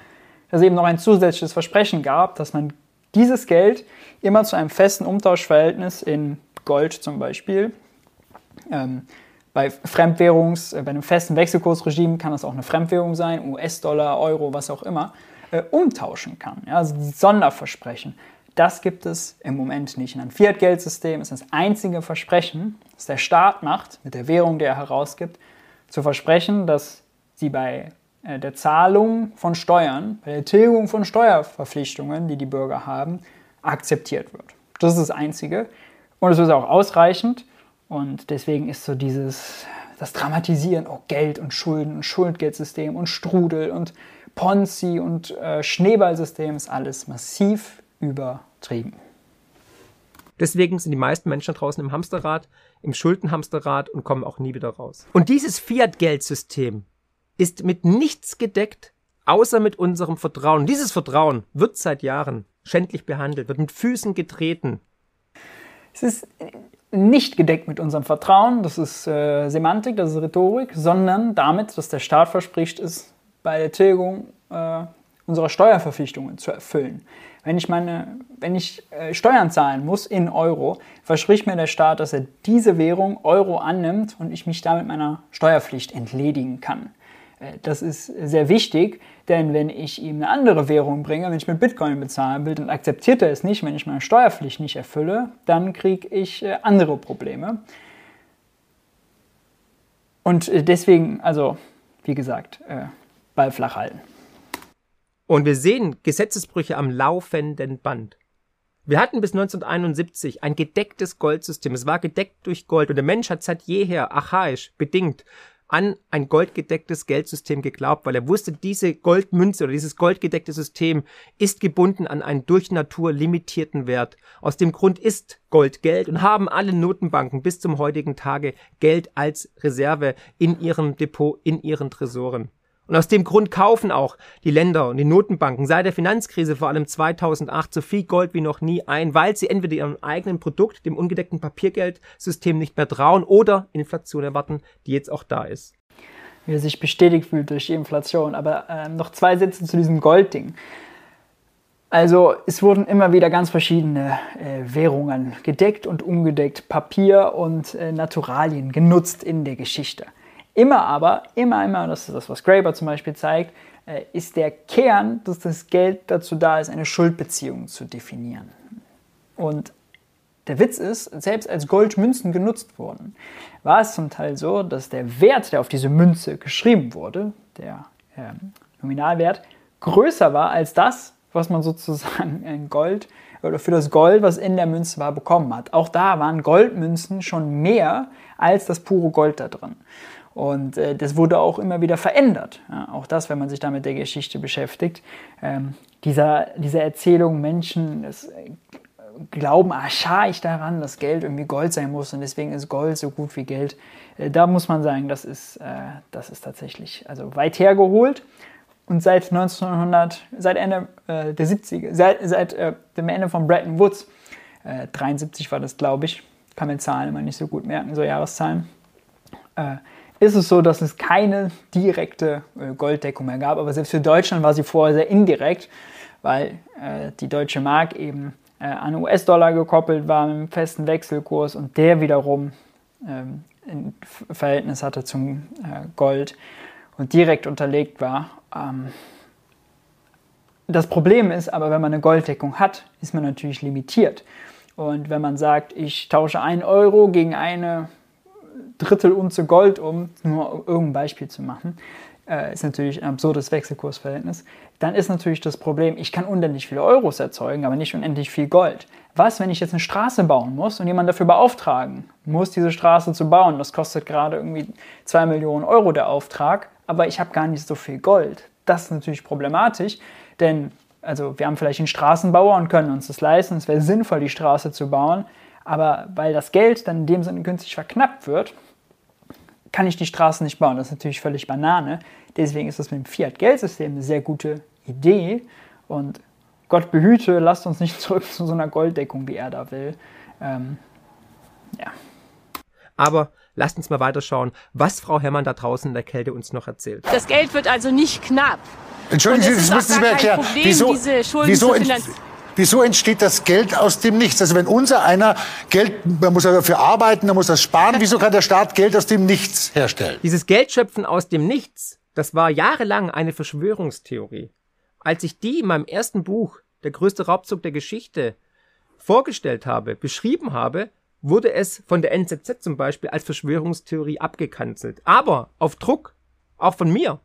dass es eben noch ein zusätzliches Versprechen gab, dass man dieses Geld immer zu einem festen Umtauschverhältnis in Gold zum Beispiel ähm, bei Fremdwährungs, äh, bei einem festen Wechselkursregime kann das auch eine Fremdwährung sein, US-Dollar, Euro, was auch immer, äh, umtauschen kann. Ja, also die Sonderversprechen. Das gibt es im Moment nicht. In einem Fiat-Geldsystem ist das einzige Versprechen, das der Staat macht, mit der Währung, die er herausgibt, zu versprechen, dass sie bei der Zahlung von Steuern, bei der Tilgung von Steuerverpflichtungen, die die Bürger haben, akzeptiert wird. Das ist das Einzige. Und es ist auch ausreichend. Und deswegen ist so dieses, das Dramatisieren, oh Geld und Schulden und Schuldgeldsystem und Strudel und Ponzi und äh, Schneeballsystem ist alles massiv übertrieben. Deswegen sind die meisten Menschen draußen im Hamsterrad, im Schuldenhamsterrad und kommen auch nie wieder raus. Und dieses Fiat-Geldsystem ist mit nichts gedeckt, außer mit unserem Vertrauen. Dieses Vertrauen wird seit Jahren schändlich behandelt, wird mit Füßen getreten. Es ist nicht gedeckt mit unserem Vertrauen, das ist äh, Semantik, das ist Rhetorik, sondern damit, dass der Staat verspricht, es bei der Tilgung äh, unserer Steuerverpflichtungen zu erfüllen. Wenn ich, meine, wenn ich äh, Steuern zahlen muss in Euro, verspricht mir der Staat, dass er diese Währung Euro annimmt und ich mich damit meiner Steuerpflicht entledigen kann. Äh, das ist sehr wichtig, denn wenn ich ihm eine andere Währung bringe, wenn ich mit Bitcoin bezahlen will, dann akzeptiert er es nicht. Wenn ich meine Steuerpflicht nicht erfülle, dann kriege ich äh, andere Probleme. Und äh, deswegen, also, wie gesagt, Ball flach halten. Und wir sehen Gesetzesbrüche am laufenden Band. Wir hatten bis 1971 ein gedecktes Goldsystem. Es war gedeckt durch Gold und der Mensch hat seit jeher archaisch bedingt an ein goldgedecktes Geldsystem geglaubt, weil er wusste, diese Goldmünze oder dieses goldgedeckte System ist gebunden an einen durch Natur limitierten Wert. Aus dem Grund ist Gold Geld und haben alle Notenbanken bis zum heutigen Tage Geld als Reserve in ihrem Depot, in ihren Tresoren. Und aus dem Grund kaufen auch die Länder und die Notenbanken seit der Finanzkrise vor allem 2008 so viel Gold wie noch nie ein, weil sie entweder ihrem eigenen Produkt, dem ungedeckten Papiergeldsystem nicht mehr trauen oder Inflation erwarten, die jetzt auch da ist. Wie er sich bestätigt fühlt durch die Inflation. Aber äh, noch zwei Sätze zu diesem Goldding. Also es wurden immer wieder ganz verschiedene äh, Währungen gedeckt und ungedeckt, Papier und äh, Naturalien genutzt in der Geschichte. Immer aber, immer, immer, das ist das, was Graeber zum Beispiel zeigt, äh, ist der Kern, dass das Geld dazu da ist, eine Schuldbeziehung zu definieren. Und der Witz ist, selbst als Goldmünzen genutzt wurden, war es zum Teil so, dass der Wert, der auf diese Münze geschrieben wurde, der äh, Nominalwert, größer war als das, was man sozusagen in Gold oder für das Gold, was in der Münze war, bekommen hat. Auch da waren Goldmünzen schon mehr als das pure Gold da drin. Und äh, das wurde auch immer wieder verändert. Ja, auch das, wenn man sich da mit der Geschichte beschäftigt. Ähm, dieser, diese Erzählung, Menschen, das, glauben archaisch daran, dass Geld irgendwie Gold sein muss und deswegen ist Gold so gut wie Geld. Äh, da muss man sagen, das ist, äh, das ist tatsächlich also weit hergeholt. Und seit 1900, seit Ende äh, der 70er, seit, seit äh, dem Ende von Bretton Woods, 73 war das, glaube ich, kann mir Zahlen immer nicht so gut merken, so Jahreszahlen, ist es so, dass es keine direkte Golddeckung mehr gab. Aber selbst für Deutschland war sie vorher sehr indirekt, weil die deutsche Mark eben äh, an US-Dollar gekoppelt war mit einem festen Wechselkurs und der wiederum ähm, ein Verhältnis hatte zum äh, Gold und direkt unterlegt war. Ähm, das Problem ist aber, wenn man eine Golddeckung hat, ist man natürlich limitiert. Und wenn man sagt, ich tausche einen Euro gegen eine Drittel Unze Gold um, nur irgendein Beispiel zu machen, äh, ist natürlich ein absurdes Wechselkursverhältnis, dann ist natürlich das Problem, ich kann unendlich viele Euros erzeugen, aber nicht unendlich viel Gold. Was, wenn ich jetzt eine Straße bauen muss und jemand dafür beauftragen muss, diese Straße zu bauen? Das kostet gerade irgendwie 2 Millionen Euro der Auftrag, aber ich habe gar nicht so viel Gold. Das ist natürlich problematisch, denn also wir haben vielleicht einen Straßenbauer und können uns das leisten. Es wäre sinnvoll, die Straße zu bauen, aber weil das Geld dann in dem Sinne günstig verknappt wird, kann ich die Straßen nicht bauen. Das ist natürlich völlig Banane. Deswegen ist das mit dem Fiat-Geldsystem eine sehr gute Idee. Und Gott behüte, lasst uns nicht zurück zu so einer Golddeckung, wie er da will. Ähm, ja. Aber lasst uns mal weiterschauen, was Frau Herrmann da draußen in der Kälte uns noch erzählt. Das Geld wird also nicht knapp. Entschuldigen Sie, das müssen Sie mir erklären. Problem, wieso, wieso, wieso entsteht das Geld aus dem Nichts? Also wenn unser einer Geld, man muss dafür arbeiten, man muss das sparen, wieso kann der Staat Geld aus dem Nichts herstellen? Dieses Geldschöpfen aus dem Nichts, das war jahrelang eine Verschwörungstheorie. Als ich die in meinem ersten Buch, Der größte Raubzug der Geschichte, vorgestellt habe, beschrieben habe, wurde es von der NZZ zum Beispiel als Verschwörungstheorie abgekanzelt. Aber auf Druck, auch von mir,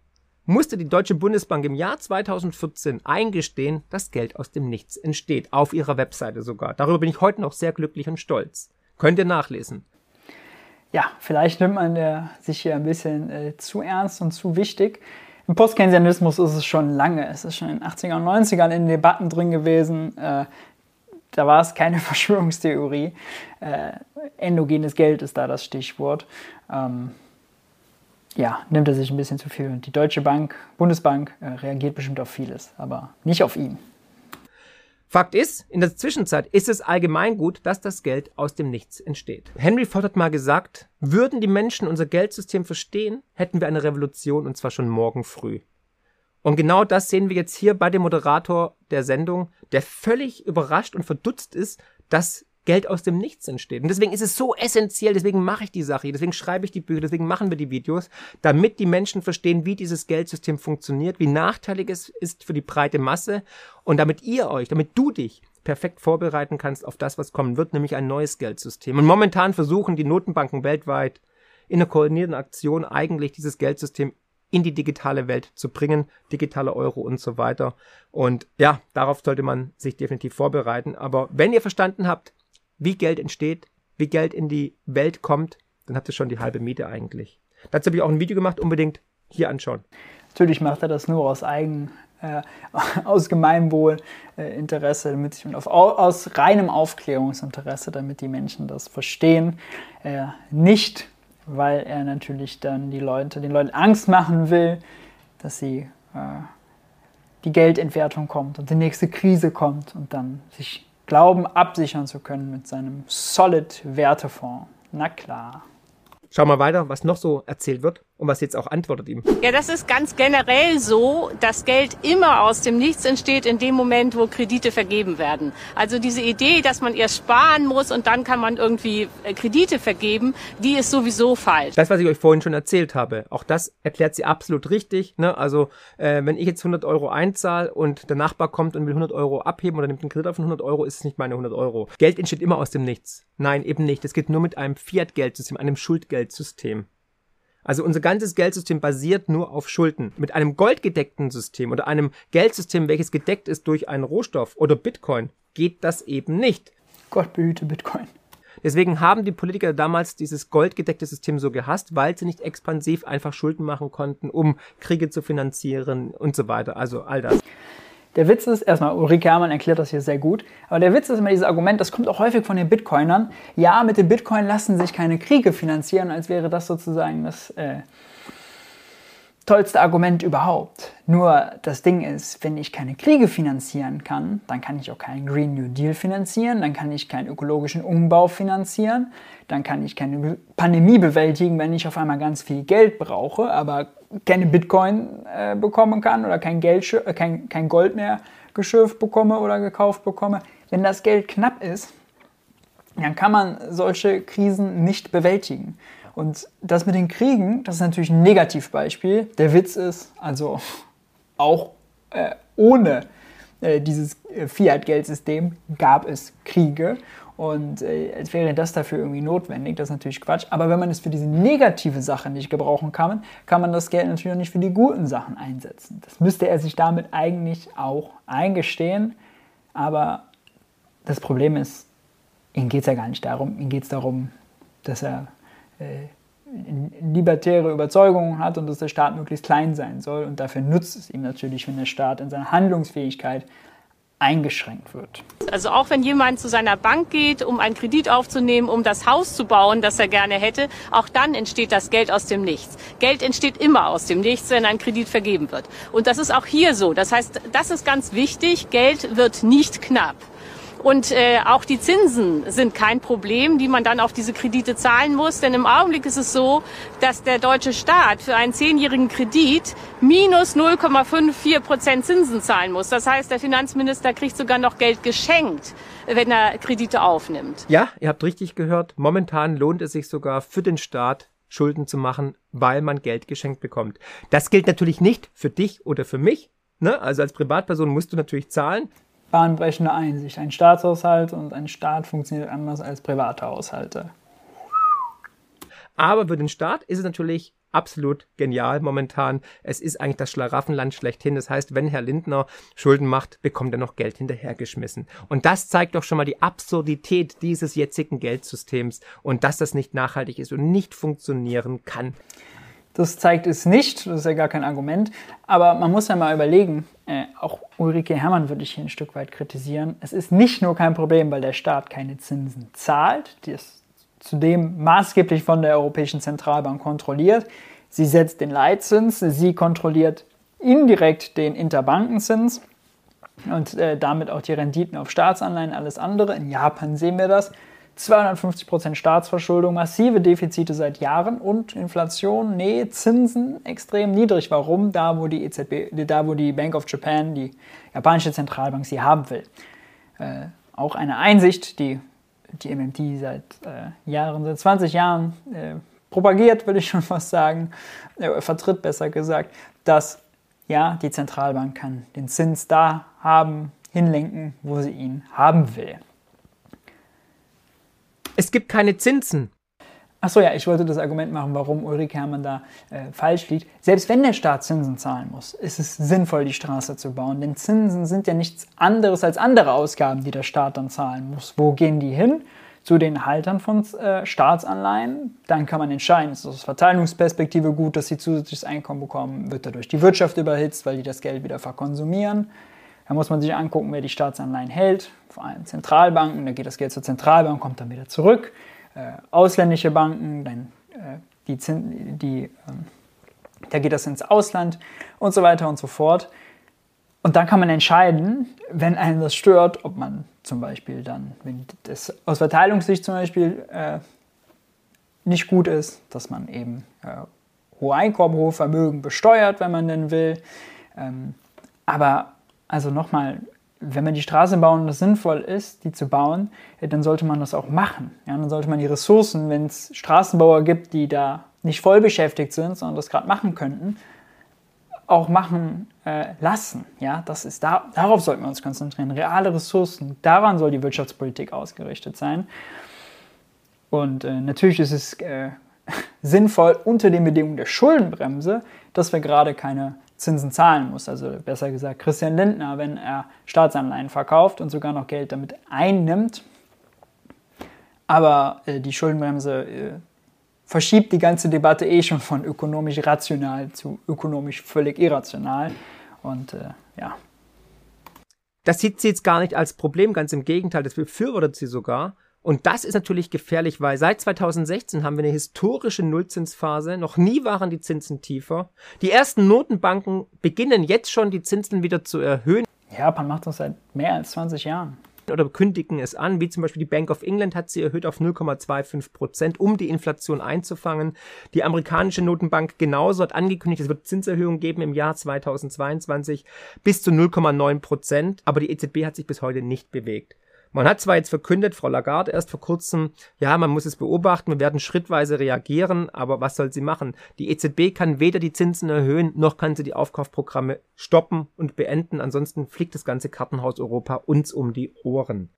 musste die Deutsche Bundesbank im Jahr 2014 eingestehen, dass Geld aus dem Nichts entsteht, auf ihrer Webseite sogar. Darüber bin ich heute noch sehr glücklich und stolz. Könnt ihr nachlesen. Ja, vielleicht nimmt man der sich hier ein bisschen äh, zu ernst und zu wichtig. Im Postkeynesianismus ist es schon lange, es ist schon in den 80er und 90ern in Debatten drin gewesen. Äh, da war es keine Verschwörungstheorie. Äh, endogenes Geld ist da das Stichwort. Ähm, ja, nimmt er sich ein bisschen zu viel. Und die Deutsche Bank, Bundesbank, äh, reagiert bestimmt auf vieles, aber nicht auf ihn. Fakt ist, in der Zwischenzeit ist es allgemein gut, dass das Geld aus dem Nichts entsteht. Henry Ford hat mal gesagt, würden die Menschen unser Geldsystem verstehen, hätten wir eine Revolution und zwar schon morgen früh. Und genau das sehen wir jetzt hier bei dem Moderator der Sendung, der völlig überrascht und verdutzt ist, dass Geld aus dem Nichts entsteht. Und deswegen ist es so essentiell, deswegen mache ich die Sache, deswegen schreibe ich die Bücher, deswegen machen wir die Videos, damit die Menschen verstehen, wie dieses Geldsystem funktioniert, wie nachteilig es ist für die breite Masse und damit ihr euch, damit du dich perfekt vorbereiten kannst auf das, was kommen wird, nämlich ein neues Geldsystem. Und momentan versuchen die Notenbanken weltweit in einer koordinierten Aktion eigentlich dieses Geldsystem in die digitale Welt zu bringen, digitale Euro und so weiter. Und ja, darauf sollte man sich definitiv vorbereiten. Aber wenn ihr verstanden habt, wie Geld entsteht, wie Geld in die Welt kommt, dann habt ihr schon die halbe Miete eigentlich. Dazu habe ich auch ein Video gemacht, unbedingt hier anschauen. Natürlich macht er das nur aus eigen, äh, aus Gemeinwohlinteresse, äh, damit ich, auf, aus reinem Aufklärungsinteresse, damit die Menschen das verstehen. Äh, nicht, weil er natürlich dann die Leute, den Leuten Angst machen will, dass sie äh, die Geldentwertung kommt und die nächste Krise kommt und dann sich Glauben absichern zu können mit seinem Solid-Wertefonds. Na klar. Schau mal weiter, was noch so erzählt wird und was jetzt auch antwortet ihm. Ja, das ist ganz generell so, dass Geld immer aus dem Nichts entsteht in dem Moment, wo Kredite vergeben werden. Also diese Idee, dass man erst sparen muss und dann kann man irgendwie äh, Kredite vergeben, die ist sowieso falsch. Das, was ich euch vorhin schon erzählt habe, auch das erklärt sie absolut richtig. Ne? Also äh, wenn ich jetzt 100 Euro einzahle und der Nachbar kommt und will 100 Euro abheben oder nimmt einen Kredit auf 100 Euro, ist es nicht meine 100 Euro. Geld entsteht immer aus dem Nichts. Nein, eben nicht. Es geht nur mit einem Fiat-Geldsystem, einem Schuldgeldsystem. Also unser ganzes Geldsystem basiert nur auf Schulden. Mit einem goldgedeckten System oder einem Geldsystem, welches gedeckt ist durch einen Rohstoff oder Bitcoin, geht das eben nicht. Gott behüte Bitcoin. Deswegen haben die Politiker damals dieses goldgedeckte System so gehasst, weil sie nicht expansiv einfach Schulden machen konnten, um Kriege zu finanzieren und so weiter. Also all das. Der Witz ist, erstmal, Ulrike Herrmann erklärt das hier sehr gut, aber der Witz ist immer dieses Argument, das kommt auch häufig von den Bitcoinern. Ja, mit dem Bitcoin lassen sich keine Kriege finanzieren, als wäre das sozusagen das äh, tollste Argument überhaupt. Nur das Ding ist, wenn ich keine Kriege finanzieren kann, dann kann ich auch keinen Green New Deal finanzieren, dann kann ich keinen ökologischen Umbau finanzieren, dann kann ich keine Pandemie bewältigen, wenn ich auf einmal ganz viel Geld brauche, aber keine Bitcoin äh, bekommen kann oder kein, Geld, äh, kein, kein Gold mehr geschürft bekomme oder gekauft bekomme. Wenn das Geld knapp ist, dann kann man solche Krisen nicht bewältigen. Und das mit den Kriegen, das ist natürlich ein Negativbeispiel. Der Witz ist, also auch äh, ohne äh, dieses äh, Fiat-Geldsystem gab es Kriege. Und äh, als wäre das dafür irgendwie notwendig, das ist natürlich Quatsch. Aber wenn man es für diese negative Sache nicht gebrauchen kann, kann man das Geld natürlich auch nicht für die guten Sachen einsetzen. Das müsste er sich damit eigentlich auch eingestehen. Aber das Problem ist, ihm geht es ja gar nicht darum. Ihm geht es darum, dass er libertäre Überzeugungen hat und dass der Staat möglichst klein sein soll. Und dafür nutzt es ihm natürlich, wenn der Staat in seiner Handlungsfähigkeit eingeschränkt wird. Also auch wenn jemand zu seiner Bank geht, um einen Kredit aufzunehmen, um das Haus zu bauen, das er gerne hätte, auch dann entsteht das Geld aus dem Nichts. Geld entsteht immer aus dem Nichts, wenn ein Kredit vergeben wird. Und das ist auch hier so. Das heißt, das ist ganz wichtig. Geld wird nicht knapp. Und äh, auch die Zinsen sind kein Problem, die man dann auf diese Kredite zahlen muss. Denn im Augenblick ist es so, dass der deutsche Staat für einen zehnjährigen Kredit minus 0,54 Prozent Zinsen zahlen muss. Das heißt, der Finanzminister kriegt sogar noch Geld geschenkt, wenn er Kredite aufnimmt. Ja, ihr habt richtig gehört. Momentan lohnt es sich sogar für den Staat, Schulden zu machen, weil man Geld geschenkt bekommt. Das gilt natürlich nicht für dich oder für mich. Ne? Also als Privatperson musst du natürlich zahlen bahnbrechende Einsicht. Ein Staatshaushalt und ein Staat funktioniert anders als private Haushalte. Aber für den Staat ist es natürlich absolut genial momentan. Es ist eigentlich das Schlaraffenland schlechthin. Das heißt, wenn Herr Lindner Schulden macht, bekommt er noch Geld hinterhergeschmissen. Und das zeigt doch schon mal die Absurdität dieses jetzigen Geldsystems und dass das nicht nachhaltig ist und nicht funktionieren kann. Das zeigt es nicht, das ist ja gar kein Argument. Aber man muss ja mal überlegen, äh, auch Ulrike Herrmann würde ich hier ein Stück weit kritisieren. Es ist nicht nur kein Problem, weil der Staat keine Zinsen zahlt, die ist zudem maßgeblich von der Europäischen Zentralbank kontrolliert. Sie setzt den Leitzins, sie kontrolliert indirekt den Interbankenzins und äh, damit auch die Renditen auf Staatsanleihen, alles andere. In Japan sehen wir das. 250% Staatsverschuldung, massive Defizite seit Jahren und Inflation, nee, Zinsen extrem niedrig. Warum? Da, wo die EZB, da, wo die Bank of Japan, die japanische Zentralbank, sie haben will. Äh, auch eine Einsicht, die die MMT seit äh, Jahren, seit 20 Jahren äh, propagiert, würde ich schon fast sagen, äh, vertritt besser gesagt, dass ja, die Zentralbank kann den Zins da haben, hinlenken, wo sie ihn haben will. Es gibt keine Zinsen. Achso, ja, ich wollte das Argument machen, warum Ulrike Herrmann da äh, falsch liegt. Selbst wenn der Staat Zinsen zahlen muss, ist es sinnvoll, die Straße zu bauen. Denn Zinsen sind ja nichts anderes als andere Ausgaben, die der Staat dann zahlen muss. Wo gehen die hin? Zu den Haltern von äh, Staatsanleihen. Dann kann man entscheiden, ist es aus Verteilungsperspektive gut, dass sie zusätzliches Einkommen bekommen? Wird dadurch die Wirtschaft überhitzt, weil die das Geld wieder verkonsumieren? Da muss man sich angucken, wer die Staatsanleihen hält, vor allem Zentralbanken. Da geht das Geld zur Zentralbank, kommt dann wieder zurück. Äh, ausländische Banken, dann äh, die, die ähm, da geht das ins Ausland und so weiter und so fort. Und dann kann man entscheiden, wenn einen das stört, ob man zum Beispiel dann, wenn das aus Verteilungssicht zum Beispiel äh, nicht gut ist, dass man eben äh, hohe Einkommen, hohe Vermögen besteuert, wenn man denn will. Ähm, aber also nochmal, wenn man die Straße bauen und es sinnvoll ist, die zu bauen, dann sollte man das auch machen. Ja, dann sollte man die Ressourcen, wenn es Straßenbauer gibt, die da nicht voll beschäftigt sind, sondern das gerade machen könnten, auch machen äh, lassen. Ja, das ist da, darauf sollten wir uns konzentrieren. Reale Ressourcen, daran soll die Wirtschaftspolitik ausgerichtet sein. Und äh, natürlich ist es äh, sinnvoll unter den Bedingungen der Schuldenbremse, dass wir gerade keine Zinsen zahlen muss. Also besser gesagt, Christian Lindner, wenn er Staatsanleihen verkauft und sogar noch Geld damit einnimmt. Aber äh, die Schuldenbremse äh, verschiebt die ganze Debatte eh schon von ökonomisch rational zu ökonomisch völlig irrational. Und äh, ja. Das sieht sie jetzt gar nicht als Problem, ganz im Gegenteil, das befürwortet sie sogar. Und das ist natürlich gefährlich, weil seit 2016 haben wir eine historische Nullzinsphase. Noch nie waren die Zinsen tiefer. Die ersten Notenbanken beginnen jetzt schon, die Zinsen wieder zu erhöhen. Japan macht das seit mehr als 20 Jahren oder kündigen es an, wie zum Beispiel die Bank of England hat sie erhöht auf 0,25 Prozent, um die Inflation einzufangen. Die amerikanische Notenbank genauso hat angekündigt, es wird Zinserhöhungen geben im Jahr 2022 bis zu 0,9 Prozent, aber die EZB hat sich bis heute nicht bewegt. Man hat zwar jetzt verkündet, Frau Lagarde erst vor kurzem, ja, man muss es beobachten, wir werden schrittweise reagieren, aber was soll sie machen? Die EZB kann weder die Zinsen erhöhen, noch kann sie die Aufkaufprogramme stoppen und beenden, ansonsten fliegt das ganze Kartenhaus Europa uns um die Ohren.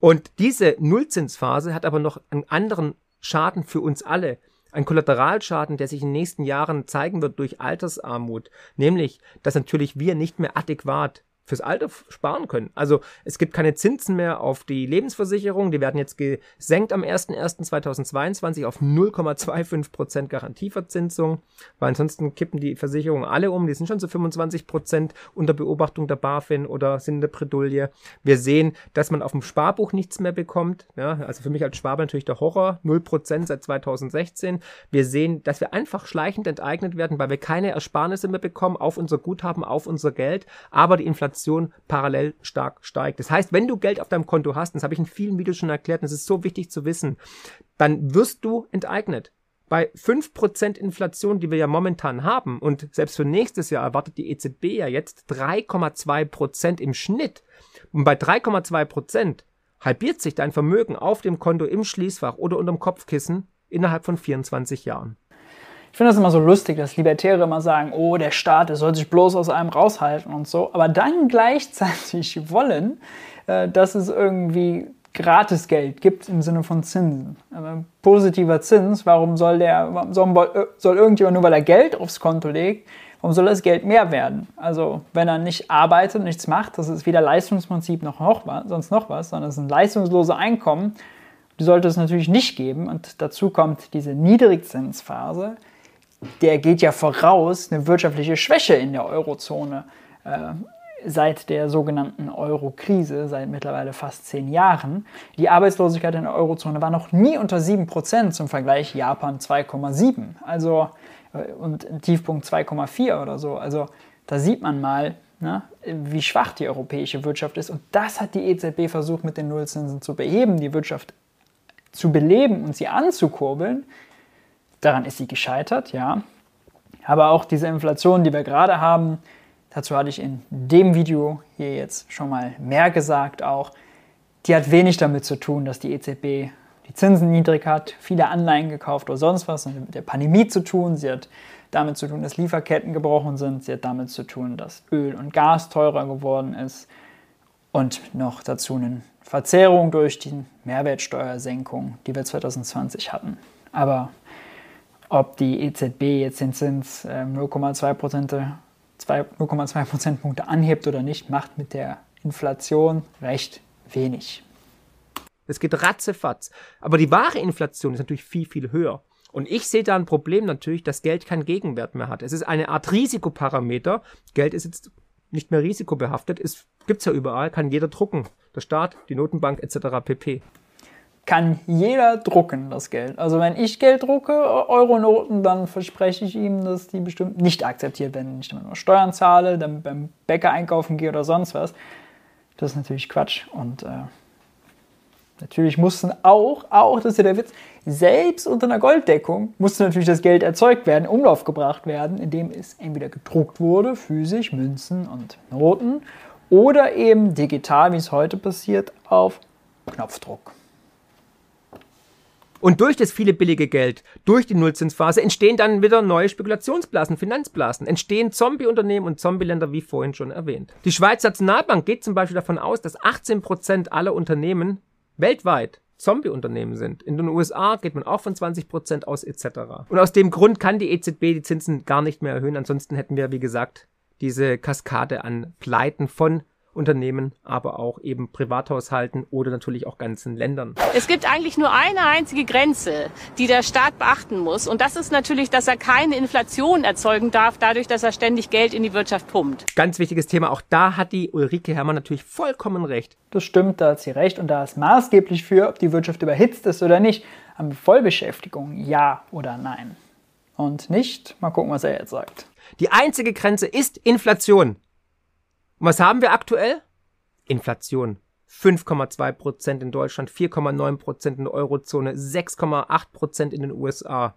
Und diese Nullzinsphase hat aber noch einen anderen Schaden für uns alle. Ein Kollateralschaden, der sich in den nächsten Jahren zeigen wird durch Altersarmut, nämlich, dass natürlich wir nicht mehr adäquat fürs Alter sparen können. Also es gibt keine Zinsen mehr auf die Lebensversicherung. Die werden jetzt gesenkt am 01.01.2022 auf 0,25 Prozent Garantieverzinsung, weil ansonsten kippen die Versicherungen alle um. Die sind schon zu 25 Prozent unter Beobachtung der BaFin oder sind in der Bredouille. Wir sehen, dass man auf dem Sparbuch nichts mehr bekommt. Ja, also für mich als Schwabe natürlich der Horror. 0% seit 2016. Wir sehen, dass wir einfach schleichend enteignet werden, weil wir keine Ersparnisse mehr bekommen auf unser Guthaben, auf unser Geld. Aber die Inflation Inflation parallel stark steigt. Das heißt, wenn du Geld auf deinem Konto hast, das habe ich in vielen Videos schon erklärt, und das ist so wichtig zu wissen, dann wirst du enteignet. Bei 5% Inflation, die wir ja momentan haben, und selbst für nächstes Jahr erwartet die EZB ja jetzt 3,2% im Schnitt. Und bei 3,2% halbiert sich dein Vermögen auf dem Konto im Schließfach oder unterm Kopfkissen innerhalb von 24 Jahren. Ich finde das immer so lustig, dass Libertäre immer sagen, oh, der Staat, der soll sich bloß aus einem raushalten und so, aber dann gleichzeitig wollen, äh, dass es irgendwie Gratisgeld gibt im Sinne von Zinsen. Aber positiver Zins, warum soll der, soll, soll irgendjemand nur weil er Geld aufs Konto legt, warum soll das Geld mehr werden? Also wenn er nicht arbeitet, nichts macht, das ist weder Leistungsprinzip noch, noch was, sonst noch was, sondern es sind leistungslose Einkommen, die sollte es natürlich nicht geben. Und dazu kommt diese Niedrigzinsphase, der geht ja voraus eine wirtschaftliche Schwäche in der Eurozone äh, seit der sogenannten Euro-Krise, seit mittlerweile fast zehn Jahren. Die Arbeitslosigkeit in der Eurozone war noch nie unter 7%, zum Vergleich Japan 2,7. Also äh, und Tiefpunkt 2,4 oder so. Also da sieht man mal, ne, wie schwach die europäische Wirtschaft ist. Und das hat die EZB versucht mit den Nullzinsen zu beheben, die Wirtschaft zu beleben und sie anzukurbeln. Daran ist sie gescheitert, ja. Aber auch diese Inflation, die wir gerade haben, dazu hatte ich in dem Video hier jetzt schon mal mehr gesagt auch, die hat wenig damit zu tun, dass die EZB die Zinsen niedrig hat, viele Anleihen gekauft oder sonst was, sondern mit der Pandemie zu tun. Sie hat damit zu tun, dass Lieferketten gebrochen sind. Sie hat damit zu tun, dass Öl und Gas teurer geworden ist. Und noch dazu eine Verzerrung durch die Mehrwertsteuersenkung, die wir 2020 hatten. Aber ob die EZB jetzt den Zins 0,2 ähm, 0,2 Prozentpunkte anhebt oder nicht, macht mit der Inflation recht wenig. Es geht ratzefatz. Aber die wahre Inflation ist natürlich viel, viel höher. Und ich sehe da ein Problem natürlich, dass Geld keinen Gegenwert mehr hat. Es ist eine Art Risikoparameter. Geld ist jetzt nicht mehr risikobehaftet. Es gibt es ja überall, kann jeder drucken. Der Staat, die Notenbank etc. pp kann jeder drucken, das Geld. Also wenn ich Geld drucke, Euronoten, dann verspreche ich ihm, dass die bestimmt nicht akzeptiert werden. Wenn ich immer nur Steuern zahle, dann beim Bäcker einkaufen gehe oder sonst was. Das ist natürlich Quatsch. Und äh, natürlich mussten auch, auch, das ist ja der Witz, selbst unter einer Golddeckung musste natürlich das Geld erzeugt werden, Umlauf gebracht werden, indem es entweder gedruckt wurde, physisch, Münzen und Noten, oder eben digital, wie es heute passiert, auf Knopfdruck. Und durch das viele billige Geld, durch die Nullzinsphase, entstehen dann wieder neue Spekulationsblasen, Finanzblasen, entstehen Zombie-Unternehmen und Zombie-Länder, wie vorhin schon erwähnt. Die Schweizer Nationalbank geht zum Beispiel davon aus, dass 18 Prozent aller Unternehmen weltweit Zombie-Unternehmen sind. In den USA geht man auch von 20 Prozent aus etc. Und aus dem Grund kann die EZB die Zinsen gar nicht mehr erhöhen. Ansonsten hätten wir, wie gesagt, diese Kaskade an Pleiten von Unternehmen, aber auch eben Privathaushalten oder natürlich auch ganzen Ländern. Es gibt eigentlich nur eine einzige Grenze, die der Staat beachten muss. Und das ist natürlich, dass er keine Inflation erzeugen darf, dadurch, dass er ständig Geld in die Wirtschaft pumpt. Ganz wichtiges Thema. Auch da hat die Ulrike Herrmann natürlich vollkommen recht. Das stimmt, da hat sie recht. Und da ist maßgeblich für, ob die Wirtschaft überhitzt ist oder nicht. Haben wir Vollbeschäftigung? Ja oder nein? Und nicht? Mal gucken, was er jetzt sagt. Die einzige Grenze ist Inflation. Und was haben wir aktuell? Inflation. 5,2 Prozent in Deutschland, 4,9 Prozent in der Eurozone, 6,8 Prozent in den USA.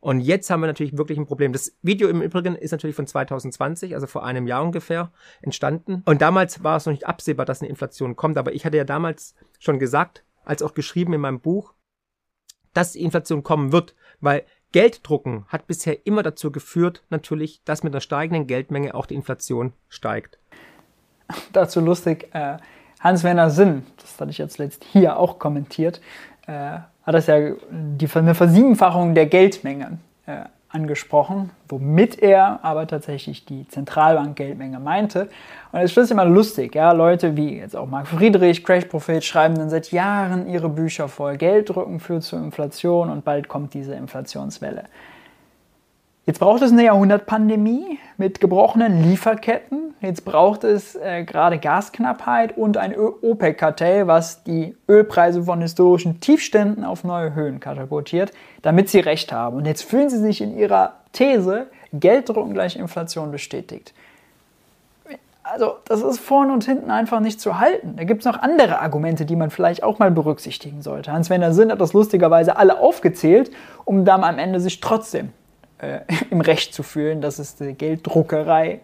Und jetzt haben wir natürlich wirklich ein Problem. Das Video im Übrigen ist natürlich von 2020, also vor einem Jahr ungefähr, entstanden. Und damals war es noch nicht absehbar, dass eine Inflation kommt. Aber ich hatte ja damals schon gesagt, als auch geschrieben in meinem Buch, dass die Inflation kommen wird, weil Gelddrucken hat bisher immer dazu geführt, natürlich, dass mit einer steigenden Geldmenge auch die Inflation steigt. Dazu lustig, äh, Hans-Werner Sinn, das hatte ich jetzt letzt hier auch kommentiert, äh, hat das ja die, eine Versiebenfachung der Geldmenge äh, angesprochen, womit er aber tatsächlich die Zentralbank-Geldmenge meinte. Und es ist immer lustig, ja, Leute wie jetzt auch Marc Friedrich, Crash Prophet, schreiben dann seit Jahren ihre Bücher voll. Gelddrücken führt zur Inflation und bald kommt diese Inflationswelle. Jetzt braucht es eine Jahrhundertpandemie mit gebrochenen Lieferketten. Jetzt braucht es äh, gerade Gasknappheit und ein OPEC-Kartell, was die Ölpreise von historischen Tiefständen auf neue Höhen katapultiert, damit sie recht haben. Und jetzt fühlen sie sich in ihrer These, Gelddrucken gleich Inflation bestätigt. Also, das ist vorne und hinten einfach nicht zu halten. Da gibt es noch andere Argumente, die man vielleicht auch mal berücksichtigen sollte. Hans-Werner Sinn hat das lustigerweise alle aufgezählt, um dann am Ende sich trotzdem äh, im Recht zu fühlen, dass es die Gelddruckerei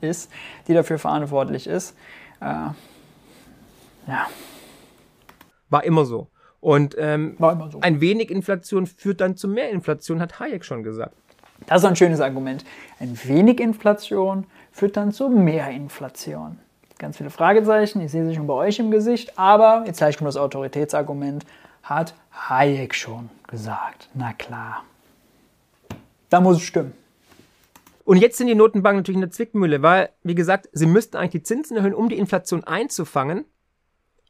ist, die dafür verantwortlich ist. Äh, ja. War immer so. Und ähm, immer so. ein wenig Inflation führt dann zu mehr Inflation, hat Hayek schon gesagt. Das ist ein schönes Argument. Ein wenig Inflation führt dann zu mehr Inflation. Ganz viele Fragezeichen, ich sehe sie schon bei euch im Gesicht, aber jetzt gleich kommt das Autoritätsargument, hat Hayek schon gesagt. Na klar. Da muss es stimmen. Und jetzt sind die Notenbanken natürlich in der Zwickmühle, weil, wie gesagt, sie müssten eigentlich die Zinsen erhöhen, um die Inflation einzufangen.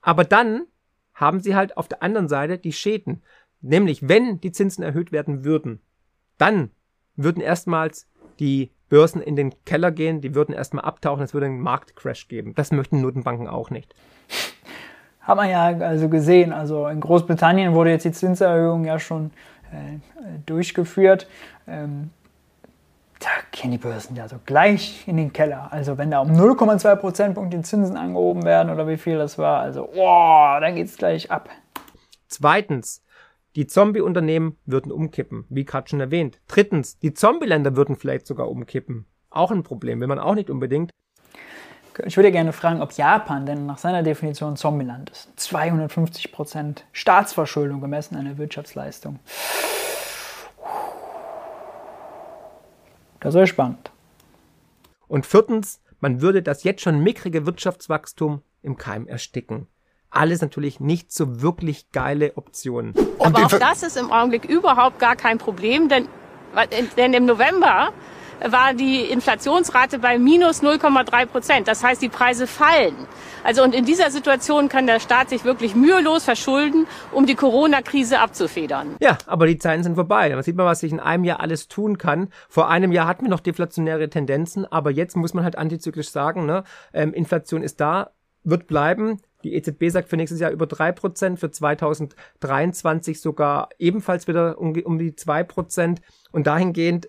Aber dann haben sie halt auf der anderen Seite die Schäden. Nämlich, wenn die Zinsen erhöht werden würden, dann würden erstmals die Börsen in den Keller gehen, die würden erstmal abtauchen, es würde einen Marktcrash geben. Das möchten Notenbanken auch nicht. Hat man ja also gesehen. Also in Großbritannien wurde jetzt die Zinserhöhung ja schon durchgeführt. Ähm, da gehen die Börsen ja so gleich in den Keller. Also wenn da um 0,2 Prozentpunkte die Zinsen angehoben werden oder wie viel das war, also oh, dann geht es gleich ab. Zweitens, die Zombie-Unternehmen würden umkippen, wie gerade schon erwähnt. Drittens, die Zombie-Länder würden vielleicht sogar umkippen. Auch ein Problem, will man auch nicht unbedingt. Ich würde gerne fragen, ob Japan denn nach seiner Definition Zombieland ist. 250 Prozent Staatsverschuldung gemessen an der Wirtschaftsleistung. Das wäre spannend. Und viertens, man würde das jetzt schon mickrige Wirtschaftswachstum im Keim ersticken. Alles natürlich nicht so wirklich geile Optionen. Aber auch das ist im Augenblick überhaupt gar kein Problem, denn, denn im November war die Inflationsrate bei minus 0,3 Prozent. Das heißt, die Preise fallen. Also und in dieser Situation kann der Staat sich wirklich mühelos verschulden, um die Corona-Krise abzufedern. Ja, aber die Zeiten sind vorbei. Da sieht man, was sich in einem Jahr alles tun kann. Vor einem Jahr hatten wir noch deflationäre Tendenzen, aber jetzt muss man halt antizyklisch sagen, ne, ähm, Inflation ist da, wird bleiben. Die EZB sagt für nächstes Jahr über drei Prozent, für 2023 sogar ebenfalls wieder um, um die zwei Prozent. Und dahingehend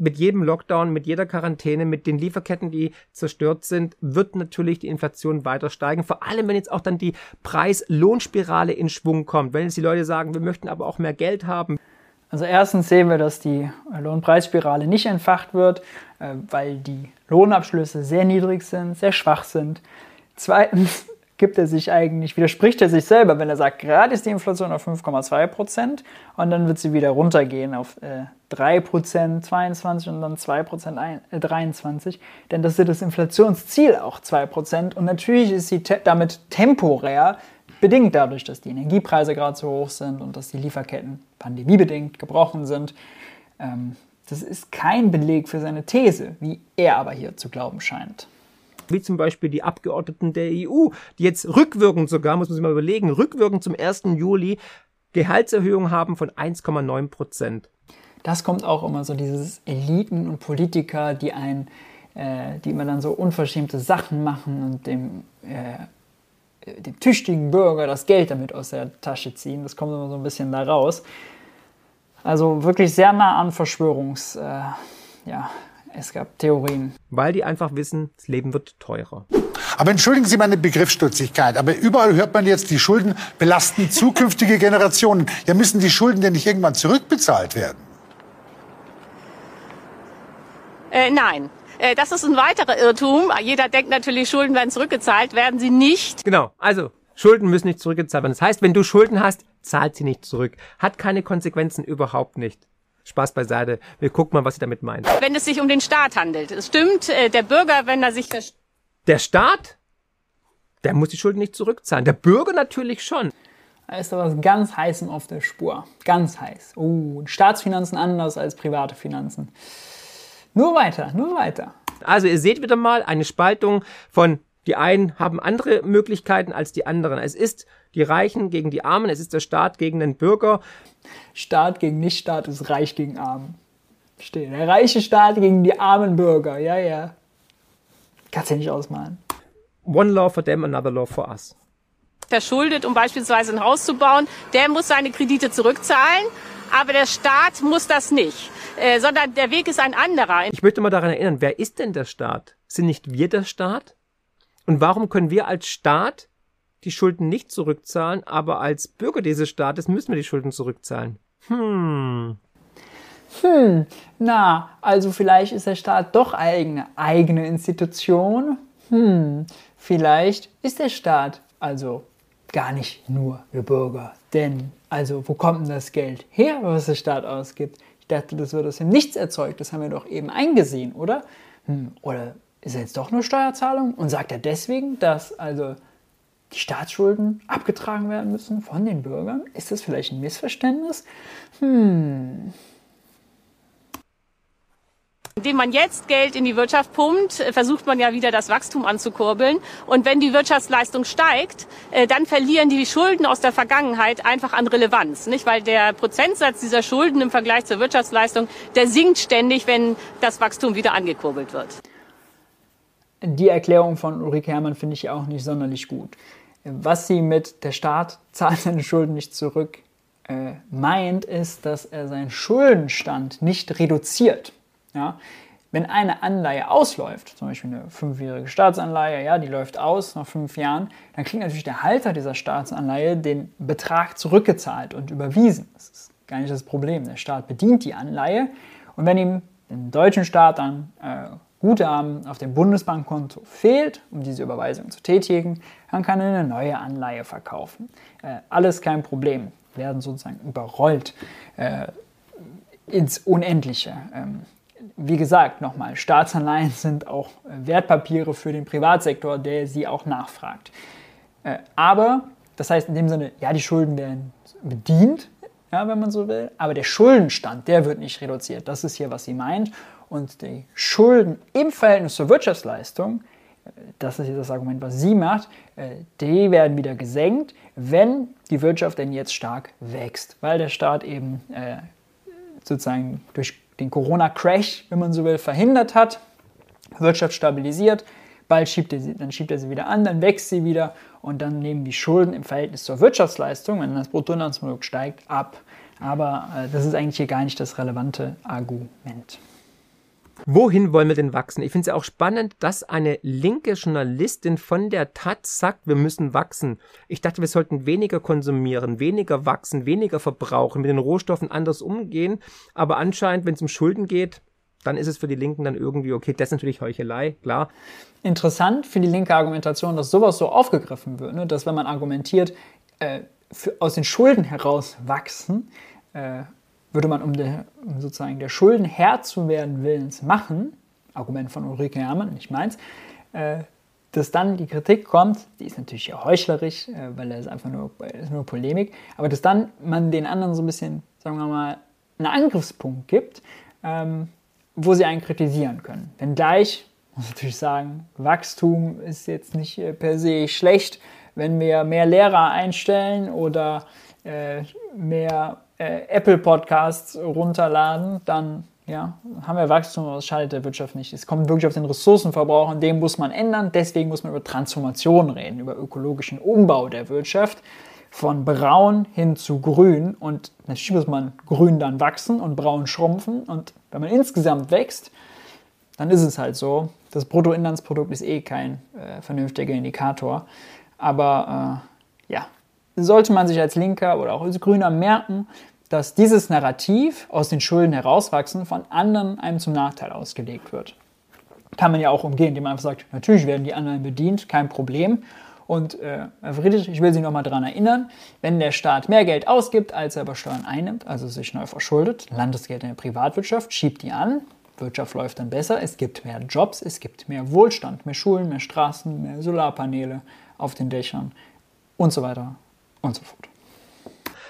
mit jedem Lockdown, mit jeder Quarantäne, mit den Lieferketten, die zerstört sind, wird natürlich die Inflation weiter steigen. Vor allem, wenn jetzt auch dann die Preis-Lohnspirale in Schwung kommt. Wenn jetzt die Leute sagen, wir möchten aber auch mehr Geld haben. Also erstens sehen wir, dass die Lohnpreisspirale nicht entfacht wird, äh, weil die Lohnabschlüsse sehr niedrig sind, sehr schwach sind. Zweitens gibt er sich eigentlich, widerspricht er sich selber, wenn er sagt, gerade ist die Inflation auf 5,2 Prozent und dann wird sie wieder runtergehen auf äh, 3 Prozent 22 und dann 2 Prozent äh, 23. Denn das ist das Inflationsziel auch 2 Prozent und natürlich ist sie te damit temporär bedingt dadurch, dass die Energiepreise gerade so hoch sind und dass die Lieferketten pandemiebedingt gebrochen sind. Ähm, das ist kein Beleg für seine These, wie er aber hier zu glauben scheint. Wie zum Beispiel die Abgeordneten der EU, die jetzt rückwirkend sogar, muss man sich mal überlegen, rückwirkend zum 1. Juli Gehaltserhöhungen haben von 1,9 Prozent. Das kommt auch immer so, dieses Eliten und Politiker, die einen, äh, die immer dann so unverschämte Sachen machen und dem, äh, dem tüchtigen Bürger das Geld damit aus der Tasche ziehen. Das kommt immer so ein bisschen da raus. Also wirklich sehr nah an Verschwörungs, äh, ja, es gab Theorien. Weil die einfach wissen, das Leben wird teurer. Aber entschuldigen Sie meine Begriffsstutzigkeit, aber überall hört man jetzt, die Schulden belasten zukünftige Generationen. Ja, müssen die Schulden denn nicht irgendwann zurückbezahlt werden? Äh, nein. Äh, das ist ein weiterer Irrtum. Jeder denkt natürlich, Schulden werden zurückgezahlt, werden sie nicht. Genau, also Schulden müssen nicht zurückgezahlt werden. Das heißt, wenn du Schulden hast, zahlt sie nicht zurück. Hat keine Konsequenzen überhaupt nicht. Spaß beiseite. Wir gucken mal, was sie damit meint. Wenn es sich um den Staat handelt. Es stimmt, äh, der Bürger, wenn er sich... Der Staat? Der muss die Schulden nicht zurückzahlen. Der Bürger natürlich schon. Da ist da was ganz Heißem auf der Spur. Ganz heiß. Oh, Staatsfinanzen anders als private Finanzen. Nur weiter, nur weiter. Also ihr seht wieder mal eine Spaltung von die einen haben andere Möglichkeiten als die anderen. Es ist die Reichen gegen die Armen, es ist der Staat gegen den Bürger. Staat gegen Nichtstaat ist Reich gegen Arm. Steht. Der reiche Staat gegen die armen Bürger. Ja, ja. Kannst du nicht ausmalen. One law for them, another law for us. Verschuldet, um beispielsweise ein Haus zu bauen, der muss seine Kredite zurückzahlen, aber der Staat muss das nicht, äh, sondern der Weg ist ein anderer. Ich möchte mal daran erinnern, wer ist denn der Staat? Sind nicht wir der Staat? Und warum können wir als Staat die Schulden nicht zurückzahlen, aber als Bürger dieses Staates müssen wir die Schulden zurückzahlen? Hm. Hm, na, also vielleicht ist der Staat doch eigene eigene Institution. Hm, vielleicht ist der Staat also gar nicht nur wir Bürger. Denn, also, wo kommt denn das Geld her, was der Staat ausgibt? Ich dachte, das wird aus dem Nichts erzeugt. Das haben wir doch eben eingesehen, oder? Hm, oder ist er jetzt doch nur Steuerzahlung? Und sagt er deswegen, dass also die Staatsschulden abgetragen werden müssen von den Bürgern? Ist das vielleicht ein Missverständnis? Hm. Indem man jetzt Geld in die Wirtschaft pumpt, versucht man ja wieder das Wachstum anzukurbeln. Und wenn die Wirtschaftsleistung steigt, äh, dann verlieren die Schulden aus der Vergangenheit einfach an Relevanz. Nicht? Weil der Prozentsatz dieser Schulden im Vergleich zur Wirtschaftsleistung, der sinkt ständig, wenn das Wachstum wieder angekurbelt wird. Die Erklärung von Ulrike Herrmann finde ich auch nicht sonderlich gut. Was sie mit der Staat zahlt seine Schulden nicht zurück äh, meint, ist, dass er seinen Schuldenstand nicht reduziert. Ja? Wenn eine Anleihe ausläuft, zum Beispiel eine fünfjährige Staatsanleihe, ja, die läuft aus nach fünf Jahren, dann kriegt natürlich der Halter dieser Staatsanleihe den Betrag zurückgezahlt und überwiesen. Das ist gar nicht das Problem. Der Staat bedient die Anleihe und wenn ihm dem deutschen Staat dann äh, Guthaben auf dem Bundesbankkonto fehlt, um diese Überweisung zu tätigen, dann kann er eine neue Anleihe verkaufen. Äh, alles kein Problem, werden sozusagen überrollt äh, ins Unendliche. Ähm, wie gesagt, nochmal, Staatsanleihen sind auch äh, Wertpapiere für den Privatsektor, der sie auch nachfragt. Äh, aber, das heißt in dem Sinne, ja, die Schulden werden bedient, ja, wenn man so will, aber der Schuldenstand, der wird nicht reduziert. Das ist hier, was sie meint und die Schulden im Verhältnis zur Wirtschaftsleistung, das ist das Argument, was sie macht, äh, die werden wieder gesenkt, wenn die Wirtschaft denn jetzt stark wächst, weil der Staat eben äh, sozusagen durch den Corona-Crash, wenn man so will, verhindert hat, Wirtschaft stabilisiert, bald schiebt er sie, dann schiebt er sie wieder an, dann wächst sie wieder und dann nehmen die Schulden im Verhältnis zur Wirtschaftsleistung, wenn das Bruttoinlandsprodukt steigt, ab. Aber äh, das ist eigentlich hier gar nicht das relevante Argument. Wohin wollen wir denn wachsen? Ich finde es ja auch spannend, dass eine linke Journalistin von der Taz sagt, wir müssen wachsen. Ich dachte, wir sollten weniger konsumieren, weniger wachsen, weniger verbrauchen, mit den Rohstoffen anders umgehen. Aber anscheinend, wenn es um Schulden geht, dann ist es für die Linken dann irgendwie okay. Das ist natürlich Heuchelei, klar. Interessant für die linke Argumentation, dass sowas so aufgegriffen wird, ne? dass wenn man argumentiert, äh, für, aus den Schulden heraus wachsen, äh, würde man, um, der, um sozusagen der Schulden Herr zu werden willens machen, Argument von Ulrike Herrmann, nicht meins, äh, dass dann die Kritik kommt, die ist natürlich ja heuchlerisch, äh, weil das ist einfach nur, ist nur Polemik, aber dass dann man den anderen so ein bisschen, sagen wir mal, einen Angriffspunkt gibt, ähm, wo sie einen kritisieren können. Wenngleich muss natürlich sagen, Wachstum ist jetzt nicht äh, per se schlecht. Wenn wir mehr Lehrer einstellen oder äh, mehr äh, Apple Podcasts runterladen, dann ja, haben wir Wachstum, aber das schadet der Wirtschaft nicht. Es kommt wirklich auf den Ressourcenverbrauch und den muss man ändern. Deswegen muss man über Transformation reden, über ökologischen Umbau der Wirtschaft von braun hin zu grün. Und natürlich muss man grün dann wachsen und braun schrumpfen. Und wenn man insgesamt wächst, dann ist es halt so. Das Bruttoinlandsprodukt ist eh kein äh, vernünftiger Indikator. Aber äh, ja, sollte man sich als Linker oder auch als Grüner merken, dass dieses Narrativ aus den Schulden herauswachsen von anderen einem zum Nachteil ausgelegt wird. Kann man ja auch umgehen, indem man einfach sagt, natürlich werden die anderen bedient, kein Problem. Und äh, Herr Friedrich, ich will Sie nochmal daran erinnern, wenn der Staat mehr Geld ausgibt, als er über Steuern einnimmt, also sich neu verschuldet, Landesgeld in der Privatwirtschaft, schiebt die an, Wirtschaft läuft dann besser, es gibt mehr Jobs, es gibt mehr Wohlstand, mehr Schulen, mehr Straßen, mehr Solarpaneele auf den Dächern und so weiter und so fort.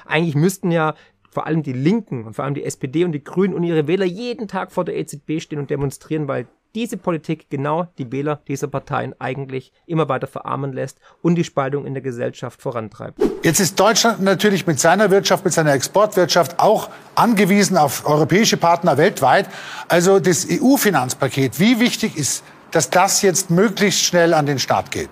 Eigentlich müssten ja vor allem die Linken und vor allem die SPD und die Grünen und ihre Wähler jeden Tag vor der EZB stehen und demonstrieren, weil diese Politik genau die Wähler dieser Parteien eigentlich immer weiter verarmen lässt und die Spaltung in der Gesellschaft vorantreibt. Jetzt ist Deutschland natürlich mit seiner Wirtschaft, mit seiner Exportwirtschaft auch angewiesen auf europäische Partner weltweit. Also das EU-Finanzpaket, wie wichtig ist, dass das jetzt möglichst schnell an den Start geht?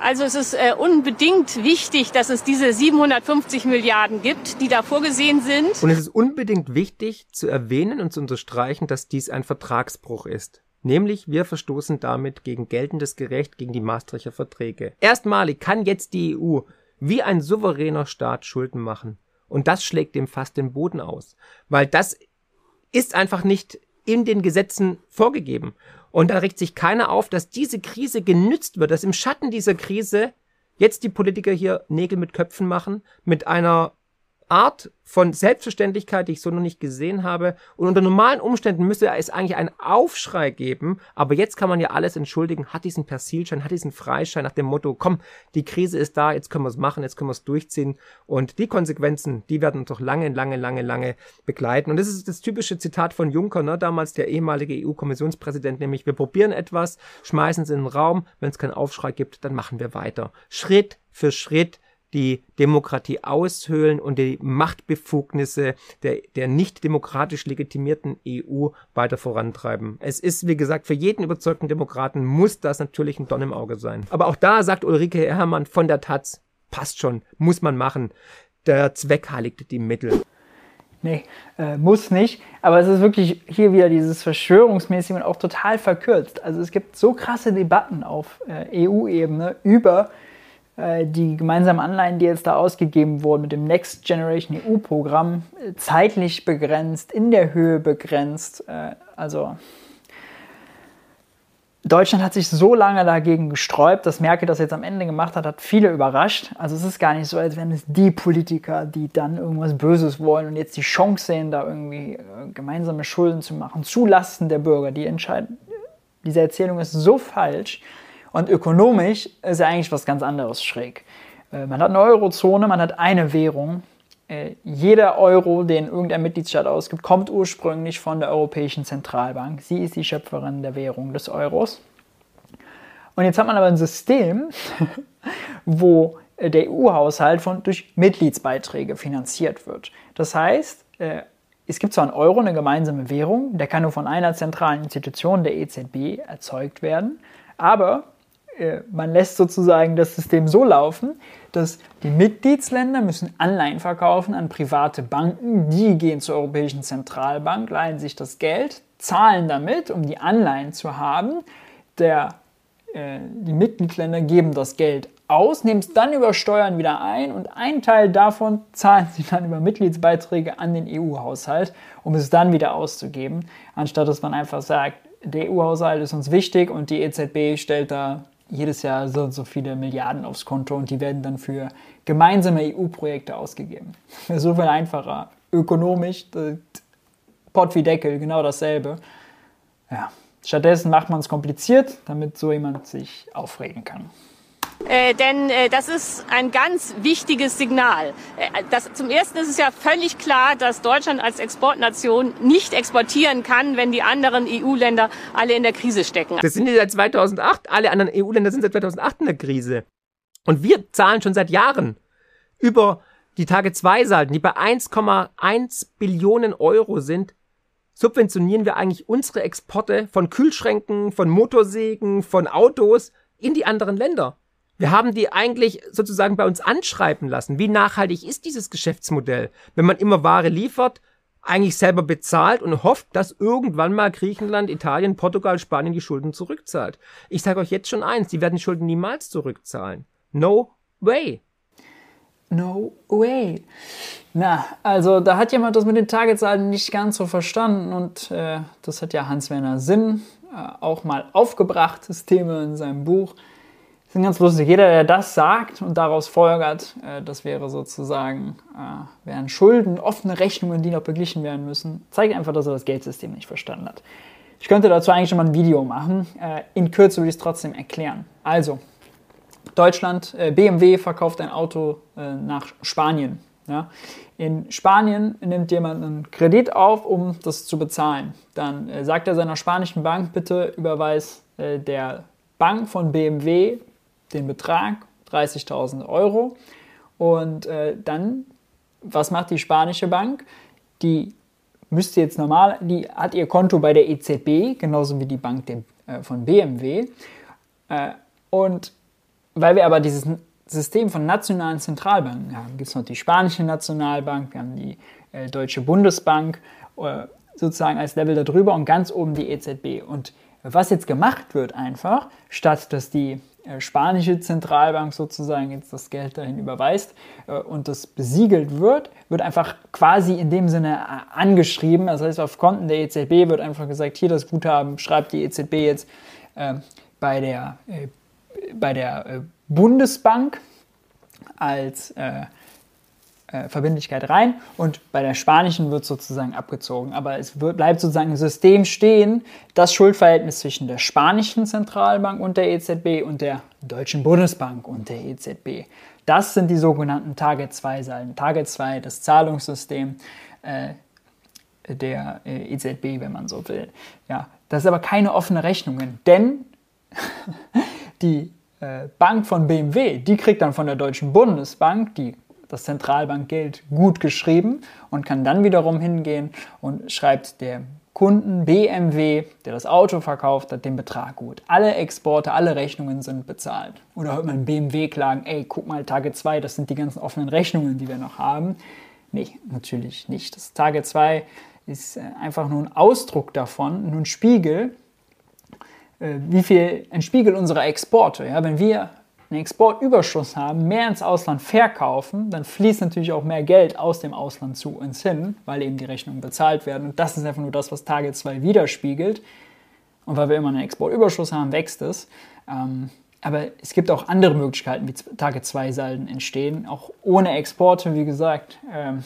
Also es ist äh, unbedingt wichtig, dass es diese 750 Milliarden gibt, die da vorgesehen sind. Und es ist unbedingt wichtig zu erwähnen und zu unterstreichen, dass dies ein Vertragsbruch ist. Nämlich wir verstoßen damit gegen geltendes Recht, gegen die Maastrichter Verträge. Erstmalig kann jetzt die EU wie ein souveräner Staat Schulden machen. Und das schlägt dem fast den Boden aus. Weil das ist einfach nicht in den Gesetzen vorgegeben. Und da regt sich keiner auf, dass diese Krise genützt wird, dass im Schatten dieser Krise jetzt die Politiker hier Nägel mit Köpfen machen, mit einer Art von Selbstverständlichkeit, die ich so noch nicht gesehen habe. Und unter normalen Umständen müsste es eigentlich einen Aufschrei geben. Aber jetzt kann man ja alles entschuldigen, hat diesen Persilschein, hat diesen Freischein nach dem Motto, komm, die Krise ist da, jetzt können wir es machen, jetzt können wir es durchziehen. Und die Konsequenzen, die werden uns doch lange, lange, lange, lange begleiten. Und das ist das typische Zitat von Juncker, ne? damals der ehemalige EU-Kommissionspräsident, nämlich wir probieren etwas, schmeißen es in den Raum, wenn es keinen Aufschrei gibt, dann machen wir weiter. Schritt für Schritt die Demokratie aushöhlen und die Machtbefugnisse der, der nicht demokratisch legitimierten EU weiter vorantreiben. Es ist, wie gesagt, für jeden überzeugten Demokraten muss das natürlich ein Don im Auge sein. Aber auch da sagt Ulrike Herrmann von der Taz, passt schon, muss man machen. Der Zweck heiligt die Mittel. Nee, äh, muss nicht. Aber es ist wirklich hier wieder dieses Verschwörungsmäßige und auch total verkürzt. Also es gibt so krasse Debatten auf äh, EU-Ebene über äh, die gemeinsamen Anleihen, die jetzt da ausgegeben wurden mit dem Next Generation EU-Programm, äh, zeitlich begrenzt, in der Höhe begrenzt. Äh, also Deutschland hat sich so lange dagegen gesträubt, dass Merkel das jetzt am Ende gemacht hat, hat viele überrascht. Also es ist gar nicht so, als wären es die Politiker, die dann irgendwas Böses wollen und jetzt die Chance sehen, da irgendwie gemeinsame Schulden zu machen, zulasten der Bürger. Die entscheiden, diese Erzählung ist so falsch. Und ökonomisch ist ja eigentlich was ganz anderes schräg. Äh, man hat eine Eurozone, man hat eine Währung. Äh, jeder Euro, den irgendein Mitgliedstaat ausgibt, kommt ursprünglich von der Europäischen Zentralbank. Sie ist die Schöpferin der Währung des Euros. Und jetzt hat man aber ein System, wo äh, der EU-Haushalt durch Mitgliedsbeiträge finanziert wird. Das heißt, es gibt zwar einen Euro, eine gemeinsame Währung, der kann nur von einer zentralen Institution, der EZB, erzeugt werden, aber man lässt sozusagen das System so laufen, dass die Mitgliedsländer müssen Anleihen verkaufen an private Banken, die gehen zur Europäischen Zentralbank, leihen sich das Geld, zahlen damit, um die Anleihen zu haben. Der, äh, die Mitgliedsländer geben das Geld aus, nehmen es dann über Steuern wieder ein und einen Teil davon zahlen sie dann über Mitgliedsbeiträge an den EU-Haushalt, um es dann wieder auszugeben, anstatt dass man einfach sagt, der EU-Haushalt ist uns wichtig und die EZB stellt da jedes Jahr so und so viele Milliarden aufs Konto und die werden dann für gemeinsame EU-Projekte ausgegeben. So viel einfacher. Ökonomisch, Pott wie Deckel, genau dasselbe. Ja. Stattdessen macht man es kompliziert, damit so jemand sich aufregen kann. Äh, denn äh, das ist ein ganz wichtiges Signal. Äh, das, zum Ersten ist es ja völlig klar, dass Deutschland als Exportnation nicht exportieren kann, wenn die anderen EU-Länder alle in der Krise stecken. Das sind ja seit 2008. Alle anderen EU-Länder sind seit 2008 in der Krise. Und wir zahlen schon seit Jahren über die Tage 2 Salden, die bei 1,1 Billionen Euro sind, subventionieren wir eigentlich unsere Exporte von Kühlschränken, von Motorsägen, von Autos in die anderen Länder. Wir haben die eigentlich sozusagen bei uns anschreiben lassen. Wie nachhaltig ist dieses Geschäftsmodell? Wenn man immer Ware liefert, eigentlich selber bezahlt und hofft, dass irgendwann mal Griechenland, Italien, Portugal, Spanien die Schulden zurückzahlt. Ich sage euch jetzt schon eins, die werden die Schulden niemals zurückzahlen. No way. No way. Na, also da hat jemand das mit den Tagezahlen nicht ganz so verstanden und äh, das hat ja Hans-Werner Sinn äh, auch mal aufgebracht, das Thema in seinem Buch. Ist ganz lustig. Jeder, der das sagt und daraus folgert, äh, das wäre sozusagen, äh, wären Schulden, offene Rechnungen, die noch beglichen werden müssen, zeigt einfach, dass er das Geldsystem nicht verstanden hat. Ich könnte dazu eigentlich schon mal ein Video machen. Äh, in Kürze würde ich es trotzdem erklären. Also, Deutschland, BMW verkauft ein Auto nach Spanien. In Spanien nimmt jemand einen Kredit auf, um das zu bezahlen. Dann sagt er seiner spanischen Bank, bitte überweis der Bank von BMW den Betrag 30.000 Euro. Und äh, dann, was macht die spanische Bank? Die müsste jetzt normal, die hat ihr Konto bei der EZB, genauso wie die Bank dem, äh, von BMW. und weil wir aber dieses System von nationalen Zentralbanken haben, gibt es noch die spanische Nationalbank, wir haben die äh, Deutsche Bundesbank, äh, sozusagen als Level darüber und ganz oben die EZB. Und was jetzt gemacht wird einfach, statt dass die äh, spanische Zentralbank sozusagen jetzt das Geld dahin überweist äh, und das besiegelt wird, wird einfach quasi in dem Sinne äh, angeschrieben. Das heißt, auf Konten der EZB wird einfach gesagt, hier das Guthaben schreibt die EZB jetzt äh, bei der bei der äh, Bundesbank als äh, Verbindlichkeit rein und bei der spanischen wird sozusagen abgezogen. Aber es wird, bleibt sozusagen im System stehen, das Schuldverhältnis zwischen der spanischen Zentralbank und der EZB und der deutschen Bundesbank und der EZB. Das sind die sogenannten Target 2 Salden. Target 2, das Zahlungssystem äh, der äh, EZB, wenn man so will. Ja, das ist aber keine offene Rechnungen, denn die äh, Bank von BMW, die kriegt dann von der Deutschen Bundesbank die, das Zentralbankgeld gut geschrieben und kann dann wiederum hingehen und schreibt der Kunden BMW, der das Auto verkauft hat, den Betrag gut. Alle Exporte, alle Rechnungen sind bezahlt. Oder hört man BMW klagen, ey, guck mal, Tage 2, das sind die ganzen offenen Rechnungen, die wir noch haben. Nee, natürlich nicht. Das Tage 2 ist äh, einfach nur ein Ausdruck davon, nur ein Spiegel äh, wie viel ein Spiegel unserer Exporte. Ja? Wenn wir einen Exportüberschuss haben, mehr ins Ausland verkaufen, dann fließt natürlich auch mehr Geld aus dem Ausland zu uns hin, weil eben die Rechnungen bezahlt werden. Und das ist einfach nur das, was Target 2 widerspiegelt. Und weil wir immer einen Exportüberschuss haben, wächst es. Ähm, aber es gibt auch andere Möglichkeiten, wie Target 2 Salden entstehen. Auch ohne Exporte, wie gesagt, ähm,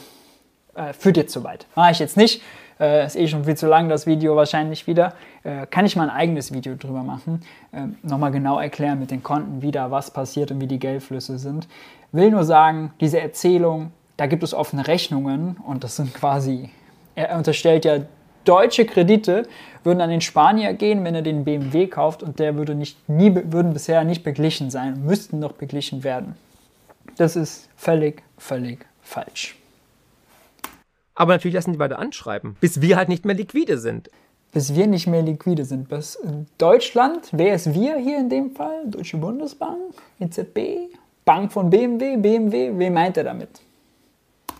äh, führt jetzt zu weit. Mache ich jetzt nicht. Äh, ist eh schon viel zu lang, das Video wahrscheinlich wieder. Äh, kann ich mal ein eigenes Video drüber machen. Äh, Nochmal genau erklären mit den Konten, wie da was passiert und wie die Geldflüsse sind. Will nur sagen, diese Erzählung, da gibt es offene Rechnungen und das sind quasi, er unterstellt ja, deutsche Kredite würden an den Spanier gehen, wenn er den BMW kauft und der würde nicht, nie, würden bisher nicht beglichen sein, müssten noch beglichen werden. Das ist völlig, völlig falsch. Aber natürlich lassen die weiter anschreiben, bis wir halt nicht mehr liquide sind. Bis wir nicht mehr liquide sind. Bis Deutschland, wer ist wir hier in dem Fall? Deutsche Bundesbank, EZB, Bank von BMW, BMW, wen meint er damit?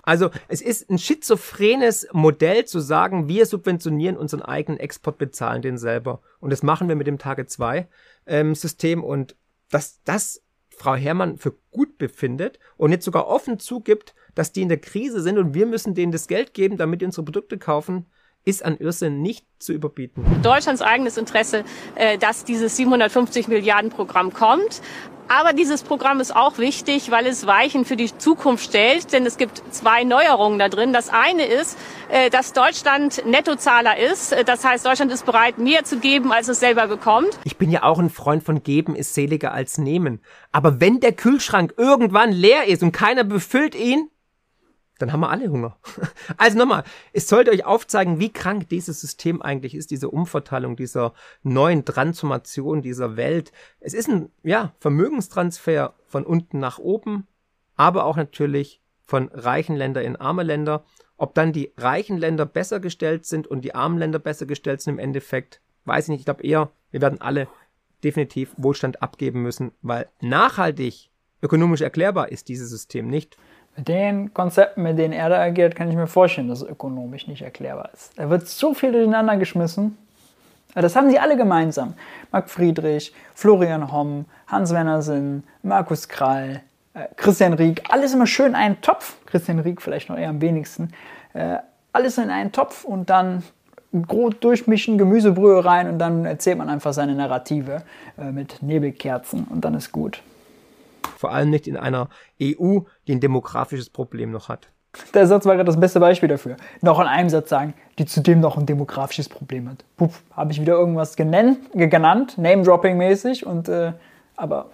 Also es ist ein schizophrenes Modell zu sagen, wir subventionieren unseren eigenen Export, bezahlen den selber. Und das machen wir mit dem Tage 2 ähm, System und dass das Frau Herrmann für gut befindet und jetzt sogar offen zugibt, dass die in der Krise sind und wir müssen denen das Geld geben, damit die unsere Produkte kaufen, ist an Irrsinn nicht zu überbieten. Deutschlands eigenes Interesse, äh, dass dieses 750 Milliarden Programm kommt. Aber dieses Programm ist auch wichtig, weil es Weichen für die Zukunft stellt, denn es gibt zwei Neuerungen da drin. Das eine ist, äh, dass Deutschland Nettozahler ist. Das heißt, Deutschland ist bereit, mehr zu geben, als es selber bekommt. Ich bin ja auch ein Freund von geben ist seliger als nehmen. Aber wenn der Kühlschrank irgendwann leer ist und keiner befüllt ihn, dann haben wir alle Hunger. Also nochmal, es sollte euch aufzeigen, wie krank dieses System eigentlich ist, diese Umverteilung dieser neuen Transformation dieser Welt. Es ist ein, ja, Vermögenstransfer von unten nach oben, aber auch natürlich von reichen Ländern in arme Länder. Ob dann die reichen Länder besser gestellt sind und die armen Länder besser gestellt sind im Endeffekt, weiß ich nicht. Ich glaube eher, wir werden alle definitiv Wohlstand abgeben müssen, weil nachhaltig ökonomisch erklärbar ist dieses System nicht. Mit den Konzepten, mit denen er da agiert, kann ich mir vorstellen, dass es ökonomisch nicht erklärbar ist. Da wird so viel durcheinander geschmissen. Das haben sie alle gemeinsam. Marc Friedrich, Florian Homm, Hans-Werner Sinn, Markus Krall, äh, Christian Rieck, alles immer schön in einen Topf. Christian Rieck vielleicht noch eher am wenigsten. Äh, alles in einen Topf und dann grob durchmischen, Gemüsebrühe rein und dann erzählt man einfach seine Narrative äh, mit Nebelkerzen und dann ist gut. Vor allem nicht in einer EU, die ein demografisches Problem noch hat. Der Satz war gerade das beste Beispiel dafür. Noch in einem Satz sagen, die zudem noch ein demografisches Problem hat. Puff, habe ich wieder irgendwas genannt, genannt Name-Dropping-mäßig und äh, aber.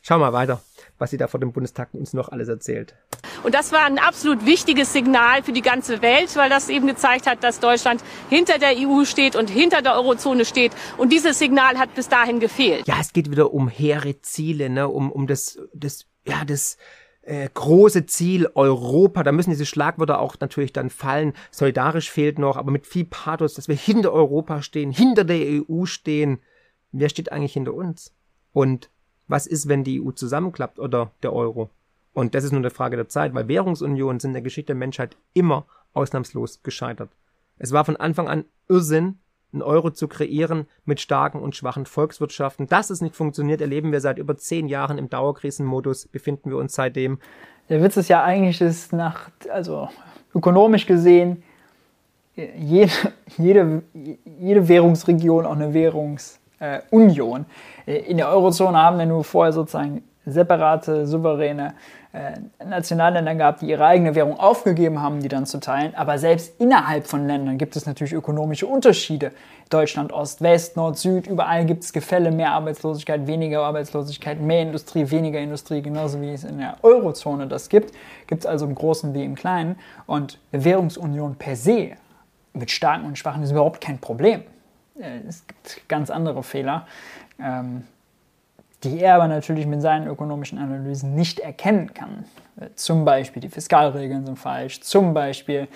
Schau mal weiter, was sie da vor dem Bundestag uns noch alles erzählt. Und das war ein absolut wichtiges Signal für die ganze Welt, weil das eben gezeigt hat, dass Deutschland hinter der EU steht und hinter der Eurozone steht. Und dieses Signal hat bis dahin gefehlt. Ja, es geht wieder um hehre Ziele, ne? um, um das, das, ja, das, äh, große Ziel Europa, da müssen diese Schlagwörter auch natürlich dann fallen. Solidarisch fehlt noch, aber mit viel Pathos, dass wir hinter Europa stehen, hinter der EU stehen. Wer steht eigentlich hinter uns? Und was ist, wenn die EU zusammenklappt oder der Euro? Und das ist nur eine Frage der Zeit, weil Währungsunionen sind in der Geschichte der Menschheit immer ausnahmslos gescheitert. Es war von Anfang an Irrsinn, einen Euro zu kreieren mit starken und schwachen Volkswirtschaften. Dass es nicht funktioniert, erleben wir seit über zehn Jahren im Dauerkrisenmodus, befinden wir uns seitdem. Der Witz ist ja eigentlich, dass nach, also ökonomisch gesehen, jede, jede, jede Währungsregion auch eine Währungsunion. Äh, in der Eurozone haben wir nur vorher sozusagen separate, souveräne äh, Nationalländer gab, die ihre eigene Währung aufgegeben haben, die dann zu teilen. Aber selbst innerhalb von Ländern gibt es natürlich ökonomische Unterschiede. Deutschland, Ost, West, Nord, Süd, überall gibt es Gefälle, mehr Arbeitslosigkeit, weniger Arbeitslosigkeit, mehr Industrie, weniger Industrie, genauso wie es in der Eurozone das gibt. Gibt es also im Großen wie im Kleinen. Und eine Währungsunion per se mit starken und schwachen ist überhaupt kein Problem. Es gibt ganz andere Fehler. Ähm, die er aber natürlich mit seinen ökonomischen Analysen nicht erkennen kann. Äh, zum Beispiel die Fiskalregeln sind falsch, zum Beispiel,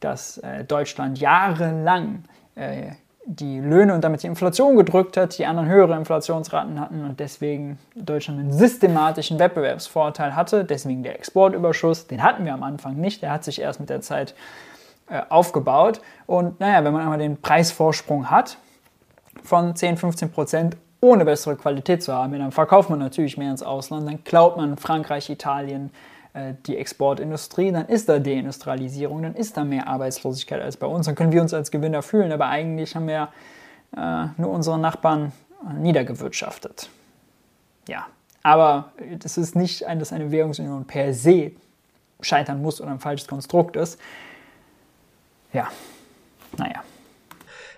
dass äh, Deutschland jahrelang äh, die Löhne und damit die Inflation gedrückt hat, die anderen höhere Inflationsraten hatten und deswegen Deutschland einen systematischen Wettbewerbsvorteil hatte. Deswegen der Exportüberschuss, den hatten wir am Anfang nicht, der hat sich erst mit der Zeit äh, aufgebaut. Und naja, wenn man einmal den Preisvorsprung hat von 10, 15 Prozent ohne bessere Qualität zu haben, dann verkauft man natürlich mehr ins Ausland, dann klaut man Frankreich, Italien äh, die Exportindustrie, dann ist da Deindustrialisierung, dann ist da mehr Arbeitslosigkeit als bei uns, dann können wir uns als Gewinner fühlen, aber eigentlich haben wir äh, nur unsere Nachbarn äh, niedergewirtschaftet. Ja, aber das ist nicht, dass eine Währungsunion per se scheitern muss oder ein falsches Konstrukt ist. Ja, naja.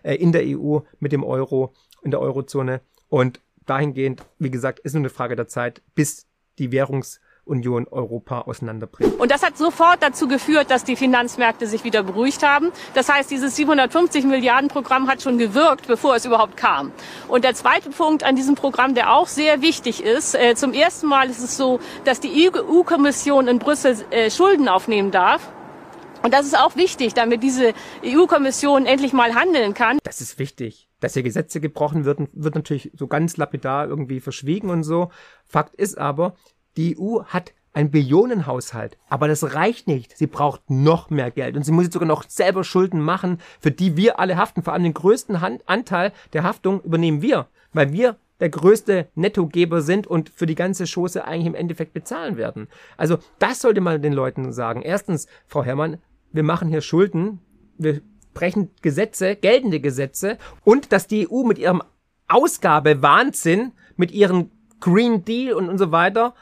Äh, in der EU mit dem Euro, in der Eurozone und dahingehend, wie gesagt, ist nur eine Frage der Zeit, bis die Währungsunion Europa auseinanderbricht. Und das hat sofort dazu geführt, dass die Finanzmärkte sich wieder beruhigt haben. Das heißt, dieses 750 Milliarden Programm hat schon gewirkt, bevor es überhaupt kam. Und der zweite Punkt an diesem Programm, der auch sehr wichtig ist, äh, zum ersten Mal ist es so, dass die EU-Kommission in Brüssel äh, Schulden aufnehmen darf. Und das ist auch wichtig, damit diese EU-Kommission endlich mal handeln kann. Das ist wichtig dass hier Gesetze gebrochen werden, wird natürlich so ganz lapidar irgendwie verschwiegen und so. Fakt ist aber, die EU hat ein Billionenhaushalt. Aber das reicht nicht. Sie braucht noch mehr Geld. Und sie muss jetzt sogar noch selber Schulden machen, für die wir alle haften. Vor allem den größten Hand Anteil der Haftung übernehmen wir, weil wir der größte Nettogeber sind und für die ganze Schoße eigentlich im Endeffekt bezahlen werden. Also das sollte man den Leuten sagen. Erstens, Frau Herrmann, wir machen hier Schulden, wir brechen Gesetze, geltende Gesetze und dass die EU mit ihrem Ausgabewahnsinn, mit ihrem Green Deal und, und so weiter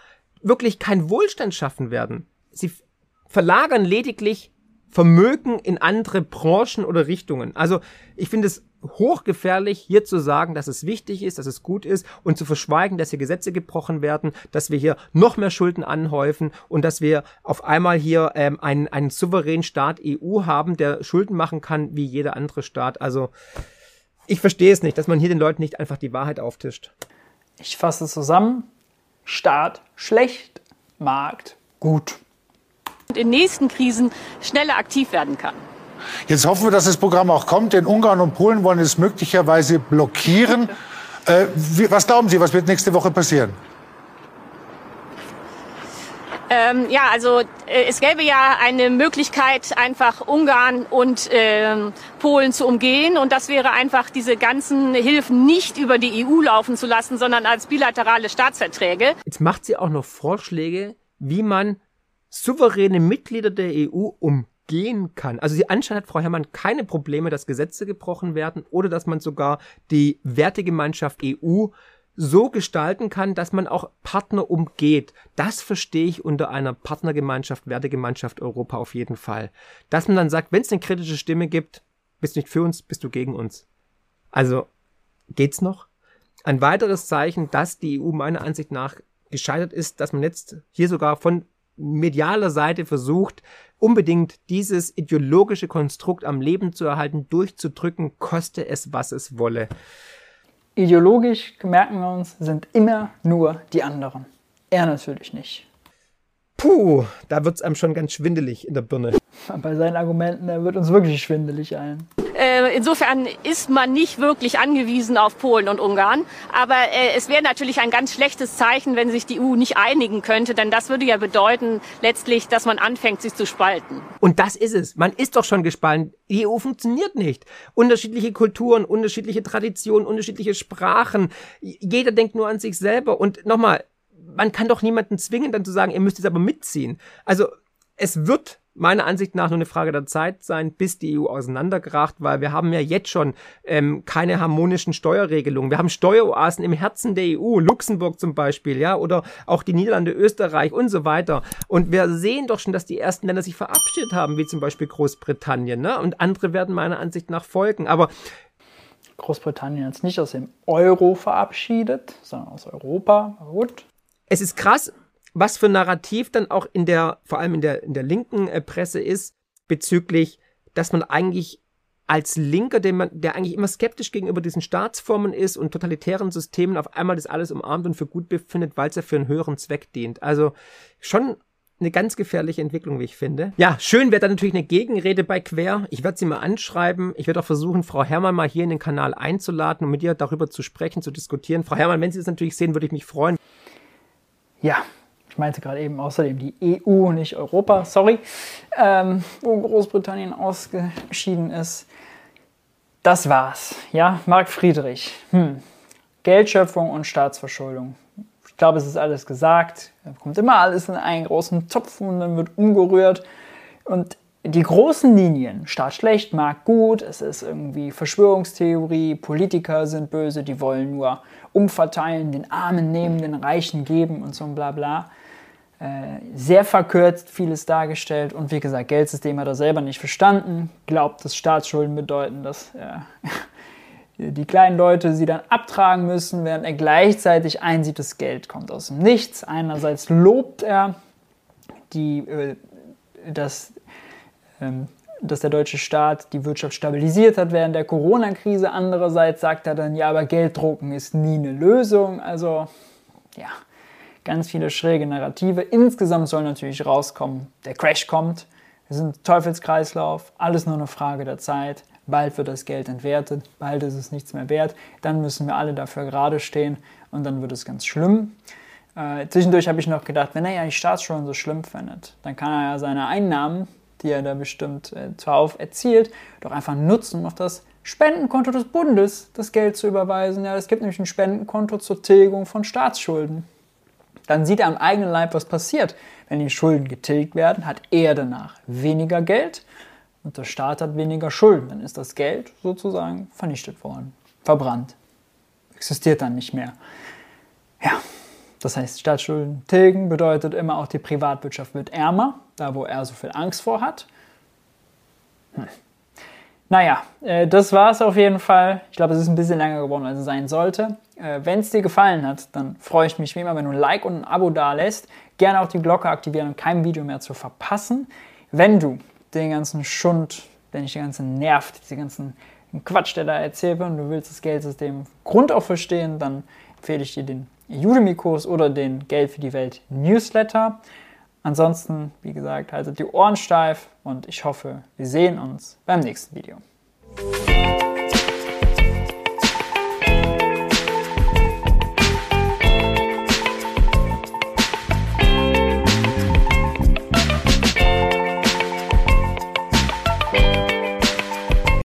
wirklich keinen Wohlstand schaffen werden. Sie verlagern lediglich Vermögen in andere Branchen oder Richtungen. Also ich finde es hochgefährlich, hier zu sagen, dass es wichtig ist, dass es gut ist und zu verschweigen, dass hier Gesetze gebrochen werden, dass wir hier noch mehr Schulden anhäufen und dass wir auf einmal hier ähm, einen, einen souveränen Staat EU haben, der Schulden machen kann wie jeder andere Staat. Also ich verstehe es nicht, dass man hier den Leuten nicht einfach die Wahrheit auftischt. Ich fasse zusammen. Staat schlecht, Markt gut. Und in nächsten Krisen schneller aktiv werden kann. Jetzt hoffen wir, dass das Programm auch kommt, denn Ungarn und Polen wollen es möglicherweise blockieren. Äh, wie, was glauben Sie, was wird nächste Woche passieren? Ähm, ja, also äh, es gäbe ja eine Möglichkeit, einfach Ungarn und äh, Polen zu umgehen. Und das wäre einfach, diese ganzen Hilfen nicht über die EU laufen zu lassen, sondern als bilaterale Staatsverträge. Jetzt macht sie auch noch Vorschläge, wie man souveräne Mitglieder der EU umgehen kann. Also sie anscheinend hat Frau Herrmann keine Probleme, dass Gesetze gebrochen werden oder dass man sogar die Wertegemeinschaft EU so gestalten kann, dass man auch Partner umgeht. Das verstehe ich unter einer Partnergemeinschaft, Wertegemeinschaft Europa auf jeden Fall. Dass man dann sagt, wenn es eine kritische Stimme gibt, bist du nicht für uns, bist du gegen uns. Also geht's noch? Ein weiteres Zeichen, dass die EU meiner Ansicht nach gescheitert ist, dass man jetzt hier sogar von medialer Seite versucht, unbedingt dieses ideologische Konstrukt am Leben zu erhalten, durchzudrücken, koste es, was es wolle. Ideologisch, merken wir uns, sind immer nur die anderen. Er natürlich nicht. Puh, da wird's einem schon ganz schwindelig in der Birne. Bei seinen Argumenten, da wird uns wirklich schwindelig ein. Äh, insofern ist man nicht wirklich angewiesen auf Polen und Ungarn. Aber äh, es wäre natürlich ein ganz schlechtes Zeichen, wenn sich die EU nicht einigen könnte. Denn das würde ja bedeuten letztlich, dass man anfängt, sich zu spalten. Und das ist es. Man ist doch schon gespalten. Die EU funktioniert nicht. Unterschiedliche Kulturen, unterschiedliche Traditionen, unterschiedliche Sprachen. Jeder denkt nur an sich selber. Und nochmal, man kann doch niemanden zwingen, dann zu sagen, ihr müsst jetzt aber mitziehen. Also es wird meiner Ansicht nach nur eine Frage der Zeit sein, bis die EU auseinanderkracht, weil wir haben ja jetzt schon ähm, keine harmonischen Steuerregelungen. Wir haben Steueroasen im Herzen der EU, Luxemburg zum Beispiel, ja, oder auch die Niederlande, Österreich und so weiter. Und wir sehen doch schon, dass die ersten Länder sich verabschiedet haben, wie zum Beispiel Großbritannien, ne? Und andere werden meiner Ansicht nach folgen. Aber Großbritannien jetzt nicht aus dem Euro verabschiedet, sondern aus Europa. Gut. Es ist krass, was für ein Narrativ dann auch in der, vor allem in der, in der linken äh, Presse ist, bezüglich, dass man eigentlich als Linker, der, man, der eigentlich immer skeptisch gegenüber diesen Staatsformen ist und totalitären Systemen, auf einmal das alles umarmt und für gut befindet, weil es ja für einen höheren Zweck dient. Also schon eine ganz gefährliche Entwicklung, wie ich finde. Ja, schön wäre dann natürlich eine Gegenrede bei Quer. Ich werde sie mal anschreiben. Ich werde auch versuchen, Frau Herrmann mal hier in den Kanal einzuladen, um mit ihr darüber zu sprechen, zu diskutieren. Frau Herrmann, wenn Sie das natürlich sehen, würde ich mich freuen. Ja, ich meinte gerade eben außerdem die EU, nicht Europa, sorry, ähm, wo Großbritannien ausgeschieden ist. Das war's. Ja, Marc Friedrich. Hm. Geldschöpfung und Staatsverschuldung. Ich glaube, es ist alles gesagt. Da kommt immer alles in einen großen Topf und dann wird umgerührt. Und die großen Linien, Staat schlecht, Markt gut, es ist irgendwie Verschwörungstheorie, Politiker sind böse, die wollen nur umverteilen, den Armen nehmen, den Reichen geben und so ein bla bla. Äh, sehr verkürzt vieles dargestellt und wie gesagt, Geldsystem hat er selber nicht verstanden, glaubt, dass Staatsschulden bedeuten, dass äh, die kleinen Leute sie dann abtragen müssen, während er gleichzeitig einsieht, das Geld kommt aus dem Nichts. Einerseits lobt er, die, äh, dass, ähm, dass der deutsche Staat die Wirtschaft stabilisiert hat während der Corona-Krise. Andererseits sagt er dann, ja, aber Gelddrucken ist nie eine Lösung. Also, ja, ganz viele schräge Narrative. Insgesamt soll natürlich rauskommen, der Crash kommt. Wir sind Teufelskreislauf, alles nur eine Frage der Zeit. Bald wird das Geld entwertet, bald ist es nichts mehr wert. Dann müssen wir alle dafür gerade stehen und dann wird es ganz schlimm. Äh, zwischendurch habe ich noch gedacht, wenn er ja die Staatsschulden so schlimm findet, dann kann er ja seine Einnahmen, die er da bestimmt äh, zuhauf erzielt, doch einfach nutzen, um auf das Spendenkonto des Bundes das Geld zu überweisen. Ja, es gibt nämlich ein Spendenkonto zur Tilgung von Staatsschulden dann sieht er am eigenen Leib, was passiert. Wenn die Schulden getilgt werden, hat er danach weniger Geld, und der Staat hat weniger Schulden. Dann ist das Geld sozusagen vernichtet worden, verbrannt, existiert dann nicht mehr. Ja, das heißt, Staatsschulden tilgen bedeutet immer auch, die Privatwirtschaft wird ärmer, da wo er so viel Angst vor hat. Hm. Naja, äh, das war es auf jeden Fall. Ich glaube, es ist ein bisschen länger geworden, als es sein sollte. Äh, wenn es dir gefallen hat, dann freue ich mich wie immer, wenn du ein Like und ein Abo da lässt. Gerne auch die Glocke aktivieren, um kein Video mehr zu verpassen. Wenn du den ganzen Schund, der dich den ganzen nervt, diese ganzen Quatsch, der da erzählt wird und du willst das Geldsystem Grund auf verstehen, dann empfehle ich dir den Udemy-Kurs oder den Geld für die Welt Newsletter. Ansonsten, wie gesagt, haltet die Ohren steif und ich hoffe, wir sehen uns beim nächsten Video.